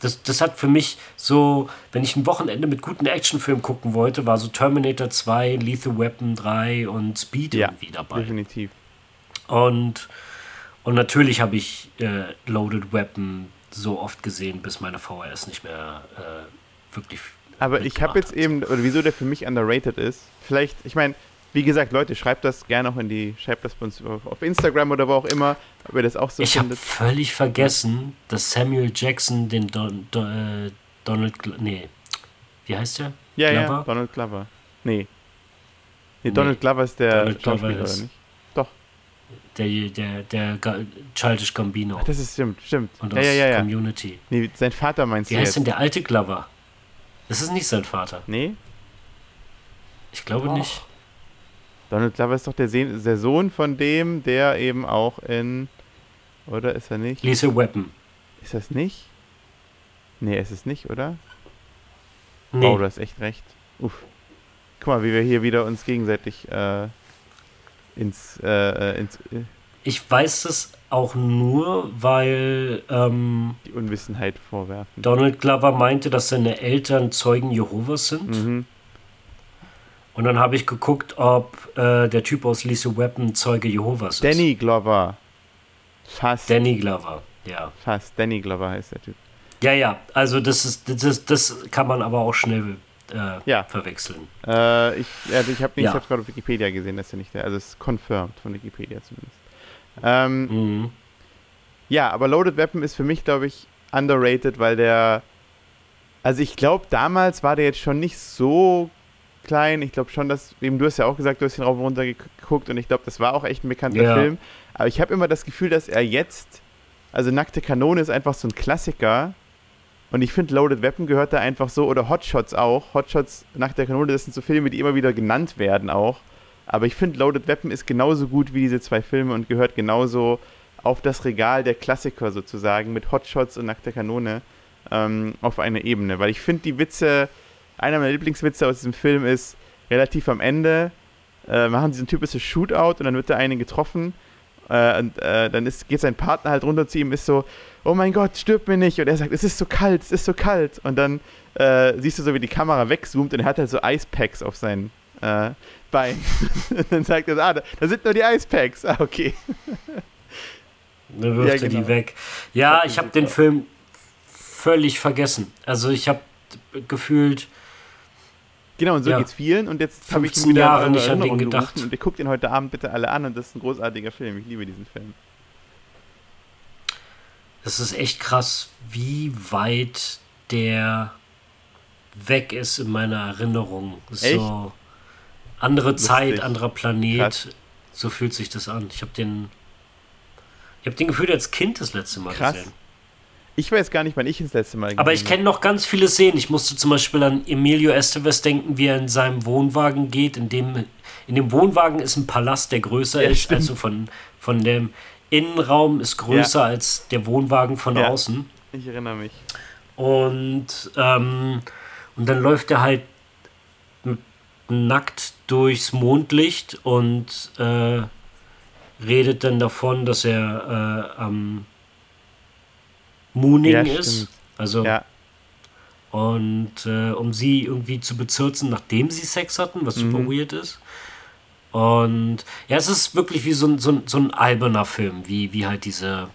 das, das hat für mich so, wenn ich ein Wochenende mit guten Actionfilmen gucken wollte, war so Terminator 2, Lethal Weapon 3 und Speed ja, irgendwie dabei. Definitiv. Und, und natürlich habe ich äh, Loaded Weapon so oft gesehen, bis meine VHS nicht mehr äh, wirklich. Aber ich habe jetzt eben, oder wieso der für mich underrated ist, vielleicht, ich meine, wie gesagt, Leute, schreibt das gerne auch in die, schreibt das bei uns auf Instagram oder wo auch immer, ob ihr das auch so ich findet. Ich habe völlig vergessen, dass Samuel Jackson den Don, Don, äh, Donald, Gl nee, wie heißt der? Ja, Glover? ja, Donald Glover. Nee. Nee, nee. Donald Glover ist der Donald Schauspieler, ist, oder nicht? Doch. Der, der, der Ga Childish Gambino. Ach, das ist stimmt, stimmt. Und ja, aus ja, ja, ja. Community. Nee, sein Vater meinst wie du Wie heißt denn der alte Glover? Das ist nicht sein Vater. Nee? Ich glaube oh. nicht. Donald Glover ist doch der, der, Sohn von dem, der eben auch in. Oder ist er nicht? Lisa Weapon. Ist das nicht? Nee, ist es nicht, oder? Nee. Oh, du hast echt recht. Uff. Guck mal, wie wir hier wieder uns gegenseitig äh, ins, äh, äh ins äh Ich weiß das auch nur, weil ähm, die Unwissenheit vorwerfen. Donald Glover meinte, dass seine Eltern Zeugen Jehovas sind. Mhm. Und dann habe ich geguckt, ob äh, der Typ aus Lisa Weapon Zeuge Jehovas ist. Danny Glover. Fast. Danny Glover, ja. Fast. Danny Glover heißt der Typ. Ja, ja, also das ist das, das kann man aber auch schnell äh, ja. verwechseln. Äh, ich also ich habe ja. gerade auf Wikipedia gesehen, dass er nicht der, also es ist confirmed von Wikipedia zumindest. Ähm, mhm. Ja, aber Loaded Weapon ist für mich, glaube ich, underrated, weil der, also ich glaube, damals war der jetzt schon nicht so klein. Ich glaube schon, dass, eben du hast ja auch gesagt, du hast ihn rauf und runter geguckt und ich glaube, das war auch echt ein bekannter ja. Film. Aber ich habe immer das Gefühl, dass er jetzt, also Nackte Kanone ist einfach so ein Klassiker. Und ich finde, Loaded Weapon gehört da einfach so, oder Hotshots auch. Hotshots, Nackte Kanone, das sind so Filme, die immer wieder genannt werden auch. Aber ich finde, Loaded Weapon ist genauso gut wie diese zwei Filme und gehört genauso auf das Regal der Klassiker sozusagen mit Hotshots und Nackte Kanone ähm, auf eine Ebene. Weil ich finde, die Witze, einer meiner Lieblingswitze aus diesem Film ist, relativ am Ende äh, machen sie ein typisches Shootout und dann wird der eine getroffen äh, und äh, dann ist, geht sein Partner halt runter zu ihm, ist so, oh mein Gott, stirb mir nicht. Und er sagt, es ist so kalt, es ist so kalt. Und dann äh, siehst du so, wie die Kamera wegzoomt und er hat halt so Eispacks auf seinen äh, Bein. und dann sagt er, ah, da, da, sind nur die Eispacks. Ah, okay. Dann wirft ja, genau. er die weg. Ja, ich habe den Film völlig vergessen. Also ich habe gefühlt Genau, und so ja. geht's vielen. Und jetzt habe ich ihn wieder Jahre nicht an den gedacht. Und ihr guckt ihn heute Abend bitte alle an und das ist ein großartiger Film. Ich liebe diesen Film. Das ist echt krass, wie weit der weg ist in meiner Erinnerung. Echt? So andere Lustig. Zeit, anderer Planet. Krass. So fühlt sich das an. Ich habe den, ich habe den Gefühl als Kind das letzte Mal Krass. gesehen. Ich weiß gar nicht, wann ich das letzte Mal Aber ich kenne noch ganz viele Szenen. Ich musste zum Beispiel an Emilio Estevez denken, wie er in seinem Wohnwagen geht. In dem, in dem Wohnwagen ist ein Palast, der größer ja, ist. Stimmt. Also von, von dem Innenraum ist größer ja. als der Wohnwagen von ja. außen. Ich erinnere mich. Und, ähm, und dann läuft er halt nackt durchs Mondlicht und äh, redet dann davon, dass er äh, am Mooning ja, ist. Also ja. Und äh, um sie irgendwie zu bezirzen, nachdem sie Sex hatten, was mhm. super weird ist. Und ja, es ist wirklich wie so ein, so ein, so ein alberner Film, wie, wie halt diese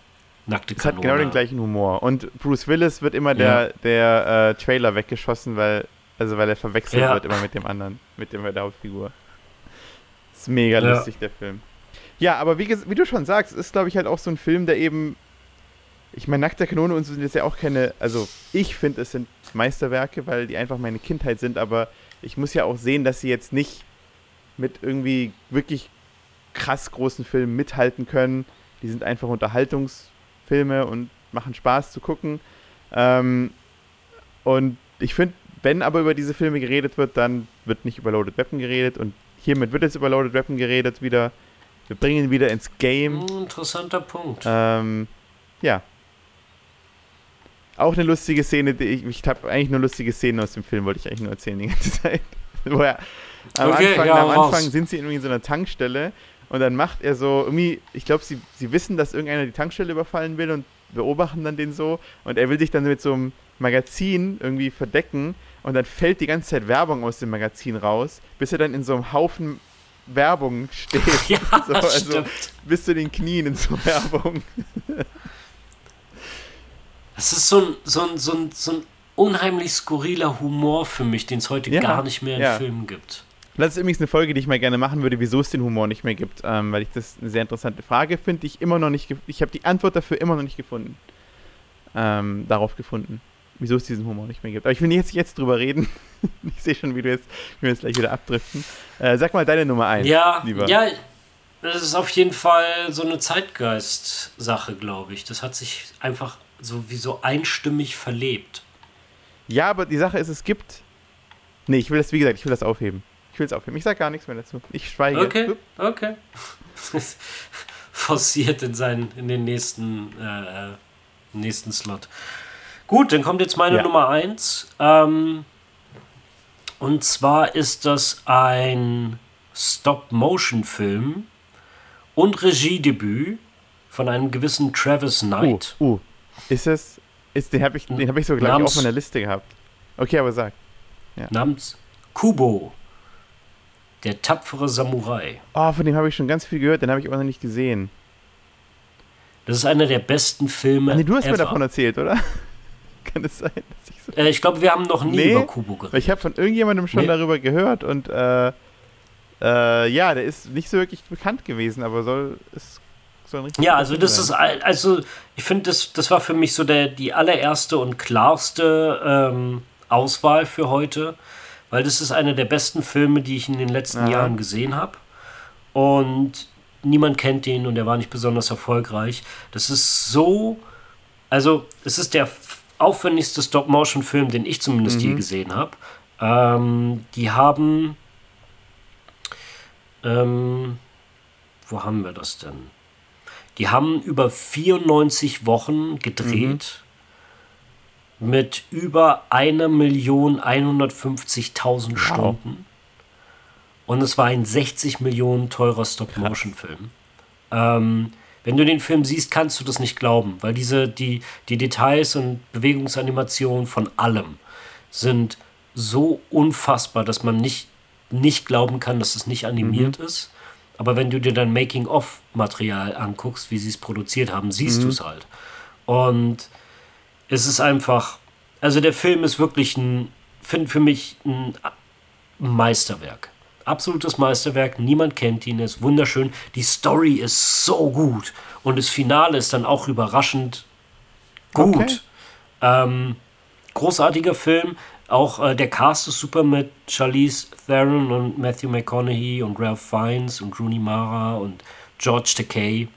nackte Kanone. Es hat genau den gleichen Humor. Und Bruce Willis wird immer der, ja. der äh, Trailer weggeschossen, weil, also weil er verwechselt ja. wird immer mit dem anderen, mit dem der Hauptfigur. Ist mega ja. lustig, der Film. Ja, aber wie, wie du schon sagst, ist, glaube ich, halt auch so ein Film, der eben ich meine, Nackte Kanone und so sind jetzt ja auch keine, also ich finde, es sind Meisterwerke, weil die einfach meine Kindheit sind, aber ich muss ja auch sehen, dass sie jetzt nicht mit irgendwie wirklich krass großen Filmen mithalten können. Die sind einfach Unterhaltungsfilme und machen Spaß zu gucken. Ähm, und ich finde, wenn aber über diese Filme geredet wird, dann wird nicht über Loaded Weapon geredet und hiermit wird jetzt über Loaded Weapon geredet wieder. Wir bringen ihn wieder ins Game. Interessanter Punkt. Ähm, ja, auch eine lustige Szene, die ich, ich habe eigentlich nur lustige Szenen aus dem Film, wollte ich eigentlich nur erzählen die ganze Zeit. Wo er, am, okay, Anfang, ja, am Anfang sind sie irgendwie in so einer Tankstelle und dann macht er so irgendwie, ich glaube, sie, sie wissen, dass irgendeiner die Tankstelle überfallen will und beobachten dann den so und er will sich dann mit so einem Magazin irgendwie verdecken und dann fällt die ganze Zeit Werbung aus dem Magazin raus, bis er dann in so einem Haufen Werbung steht. Ja, so, also bis zu den Knien in so Werbung. Das ist so ein, so ein, so ein, so ein unheimlich skurriler Humor für mich, den es heute ja, gar nicht mehr in ja. Filmen gibt. Das ist übrigens eine Folge, die ich mal gerne machen würde, wieso es den Humor nicht mehr gibt, ähm, weil ich das eine sehr interessante Frage finde, die ich immer noch nicht, ich habe die Antwort dafür immer noch nicht gefunden, ähm, darauf gefunden, wieso es diesen Humor nicht mehr gibt. Aber ich will jetzt, jetzt drüber reden. ich sehe schon, wie du jetzt, wie wir jetzt gleich wieder abdriften. Äh, sag mal deine Nummer 1, ja, lieber. Ja, das ist auf jeden Fall so eine Zeitgeist-Sache, glaube ich. Das hat sich einfach so wie so einstimmig verlebt. Ja, aber die Sache ist, es gibt. Nee, ich will das, wie gesagt, ich will das aufheben. Ich will es aufheben. Ich sag gar nichts mehr dazu. Ich schweige. Okay, okay. Forciert in, seinen, in den nächsten, äh, äh nächsten Slot. Gut, dann kommt jetzt meine ja. Nummer 1. Ähm, und zwar ist das ein Stop-Motion-Film und Regiedebüt von einem gewissen Travis Knight. Uh, uh. Ist es. Ist, den habe ich, hab ich so, glaube ich, auf meiner Liste gehabt. Okay, aber sag. Ja. Namens Kubo. Der tapfere Samurai. Oh, von dem habe ich schon ganz viel gehört, den habe ich aber noch nicht gesehen. Das ist einer der besten Filme. Nee, du hast ever. mir davon erzählt, oder? Kann es sein, dass ich so. Äh, ich glaube, wir haben noch nie nee, über Kubo geredet. Ich habe von irgendjemandem schon nee. darüber gehört und äh, äh, ja, der ist nicht so wirklich bekannt gewesen, aber soll ja, also das ist also ich finde das das war für mich so der die allererste und klarste ähm, Auswahl für heute, weil das ist einer der besten Filme, die ich in den letzten Aha. Jahren gesehen habe und niemand kennt ihn und er war nicht besonders erfolgreich. Das ist so also es ist der aufwendigste Stop-Motion-Film, den ich zumindest mhm. je gesehen habe. Ähm, die haben. Ähm, wo haben wir das denn? Die haben über 94 Wochen gedreht mhm. mit über 1.150.000 wow. Stunden. Und es war ein 60 Millionen teurer Stop-Motion-Film. Ähm, wenn du den Film siehst, kannst du das nicht glauben, weil diese, die, die Details und Bewegungsanimationen von allem sind so unfassbar, dass man nicht, nicht glauben kann, dass es nicht animiert mhm. ist. Aber wenn du dir dann Making-of-Material anguckst, wie sie es produziert haben, siehst mhm. du es halt. Und es ist einfach, also der Film ist wirklich ein, finde für mich ein Meisterwerk absolutes Meisterwerk. Niemand kennt ihn, ist wunderschön. Die Story ist so gut. Und das Finale ist dann auch überraschend gut. Okay. Ähm, großartiger Film. Auch äh, der Cast ist super mit Charlize Theron und Matthew McConaughey und Ralph Fiennes und Rooney Mara und George Takei.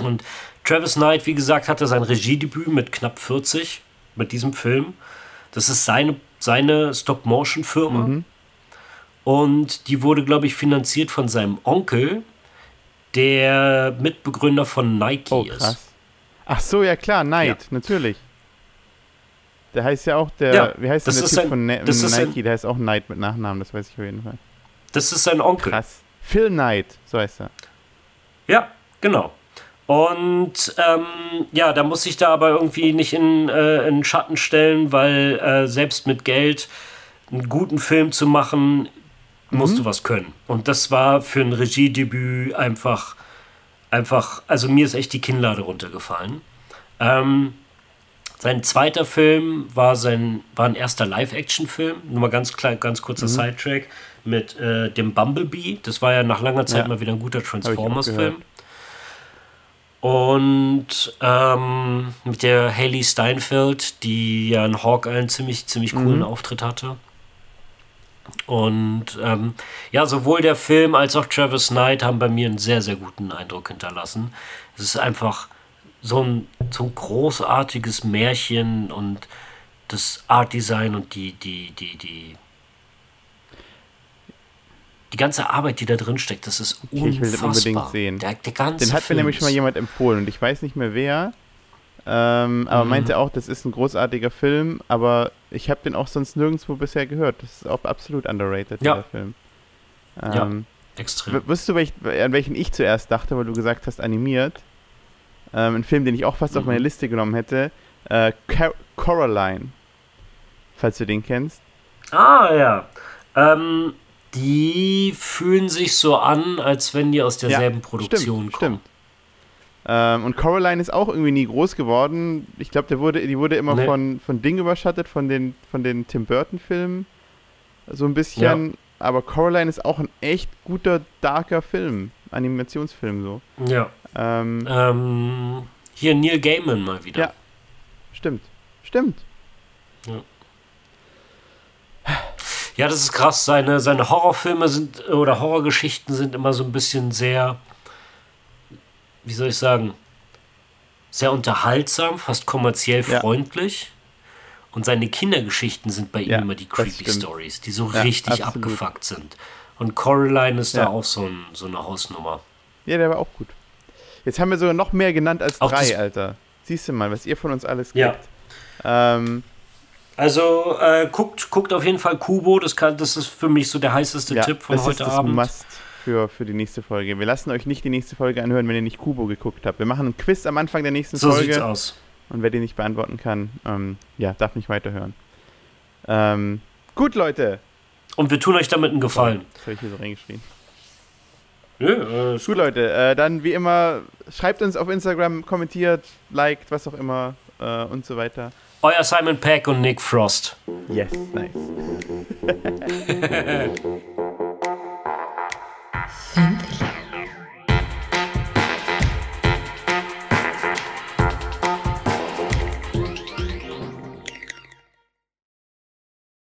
Und Travis Knight, wie gesagt, hatte sein Regiedebüt mit knapp 40 mit diesem Film. Das ist seine, seine Stop-Motion-Firma. Mhm. Und die wurde, glaube ich, finanziert von seinem Onkel, der Mitbegründer von Nike oh, krass. ist. Ach so, ja klar, Knight, ja. natürlich. Der heißt ja auch der, ja, wie heißt der Typ ein, von Na Nike? Ein, der heißt auch Knight mit Nachnamen, das weiß ich auf jeden Fall. Das ist sein Onkel. Krass. Phil Knight, so heißt er. Ja, genau. Und ähm, ja, da muss ich da aber irgendwie nicht in, äh, in Schatten stellen, weil äh, selbst mit Geld einen guten Film zu machen, musst mhm. du was können. Und das war für ein Regiedebüt einfach, einfach, also mir ist echt die Kinnlade runtergefallen. Ähm, sein zweiter Film war sein war ein erster Live-Action-Film. Nur mal ganz klein, ganz kurzer mhm. Sidetrack mit äh, dem Bumblebee. Das war ja nach langer Zeit ja. mal wieder ein guter Transformers-Film. Und ähm, mit der Haley Steinfeld, die ja in Hawkeye einen ziemlich, ziemlich coolen mhm. Auftritt hatte. Und ähm, ja, sowohl der Film als auch Travis Knight haben bei mir einen sehr, sehr guten Eindruck hinterlassen. Es ist einfach so ein, so ein großartiges Märchen und das Art Design und die, die, die, die, die ganze Arbeit, die da drin steckt, das ist okay, unfassbar. Ich will den unbedingt sehen. Der, der den hat mir nämlich schon mal jemand empfohlen und ich weiß nicht mehr wer. Ähm, aber mhm. meinte auch, das ist ein großartiger Film, aber ich habe den auch sonst nirgendwo bisher gehört. Das ist auch absolut underrated, ja. der Film. Ähm, ja, extrem. Wusstest du, an welchen ich zuerst dachte, weil du gesagt hast, animiert? Ähm, ein Film, den ich auch fast mhm. auf meine mhm. Liste genommen hätte. Äh, Coraline. Falls du den kennst. Ah, ja. Ähm, die fühlen sich so an, als wenn die aus derselben ja, Produktion stimmt, kommen. Stimmt. Ähm, und Coraline ist auch irgendwie nie groß geworden. Ich glaube, der wurde, die wurde immer nee. von, von Ding überschattet, von den, von den Tim Burton-Filmen. So ein bisschen. Ja. Aber Coraline ist auch ein echt guter, darker Film. Animationsfilm so. Ja. Ähm, ähm, hier Neil Gaiman mal wieder. Ja. Stimmt. Stimmt. Ja. Ja, das ist krass. Seine, seine Horrorfilme sind oder Horrorgeschichten sind immer so ein bisschen sehr wie soll ich sagen, sehr unterhaltsam, fast kommerziell freundlich. Und seine Kindergeschichten sind bei ihm ja, immer die Creepy Stories, die so ja, richtig absolut. abgefuckt sind. Und Coraline ist da auch so, ein, so, eine Hausnummer. Ja, der war auch gut. Jetzt haben wir sogar noch mehr genannt als auch drei, Alter. Siehst du mal, was ihr von uns alles gibt. Ähm, also äh, guckt, guckt auf jeden Fall Kubo, das, kann, das ist für mich so der heißeste Tipp von heute ist das Abend. Must für, für die nächste Folge. Wir lassen euch nicht die nächste Folge anhören, wenn ihr nicht Kubo geguckt habt. Wir machen einen Quiz am Anfang der nächsten so Folge. So sieht's aus. Und wer den nicht beantworten kann, ähm, ja, darf nicht weiterhören. Ähm, gut, Leute. Und wir tun euch damit einen Gefallen. Das habe ich hier so reingeschrien. Nö, äh, Gut, Leute, äh, dann wie immer, schreibt uns auf Instagram, kommentiert, liked, was auch immer äh, und so weiter. Euer Simon Peck und Nick Frost. Yes, nice. Simply.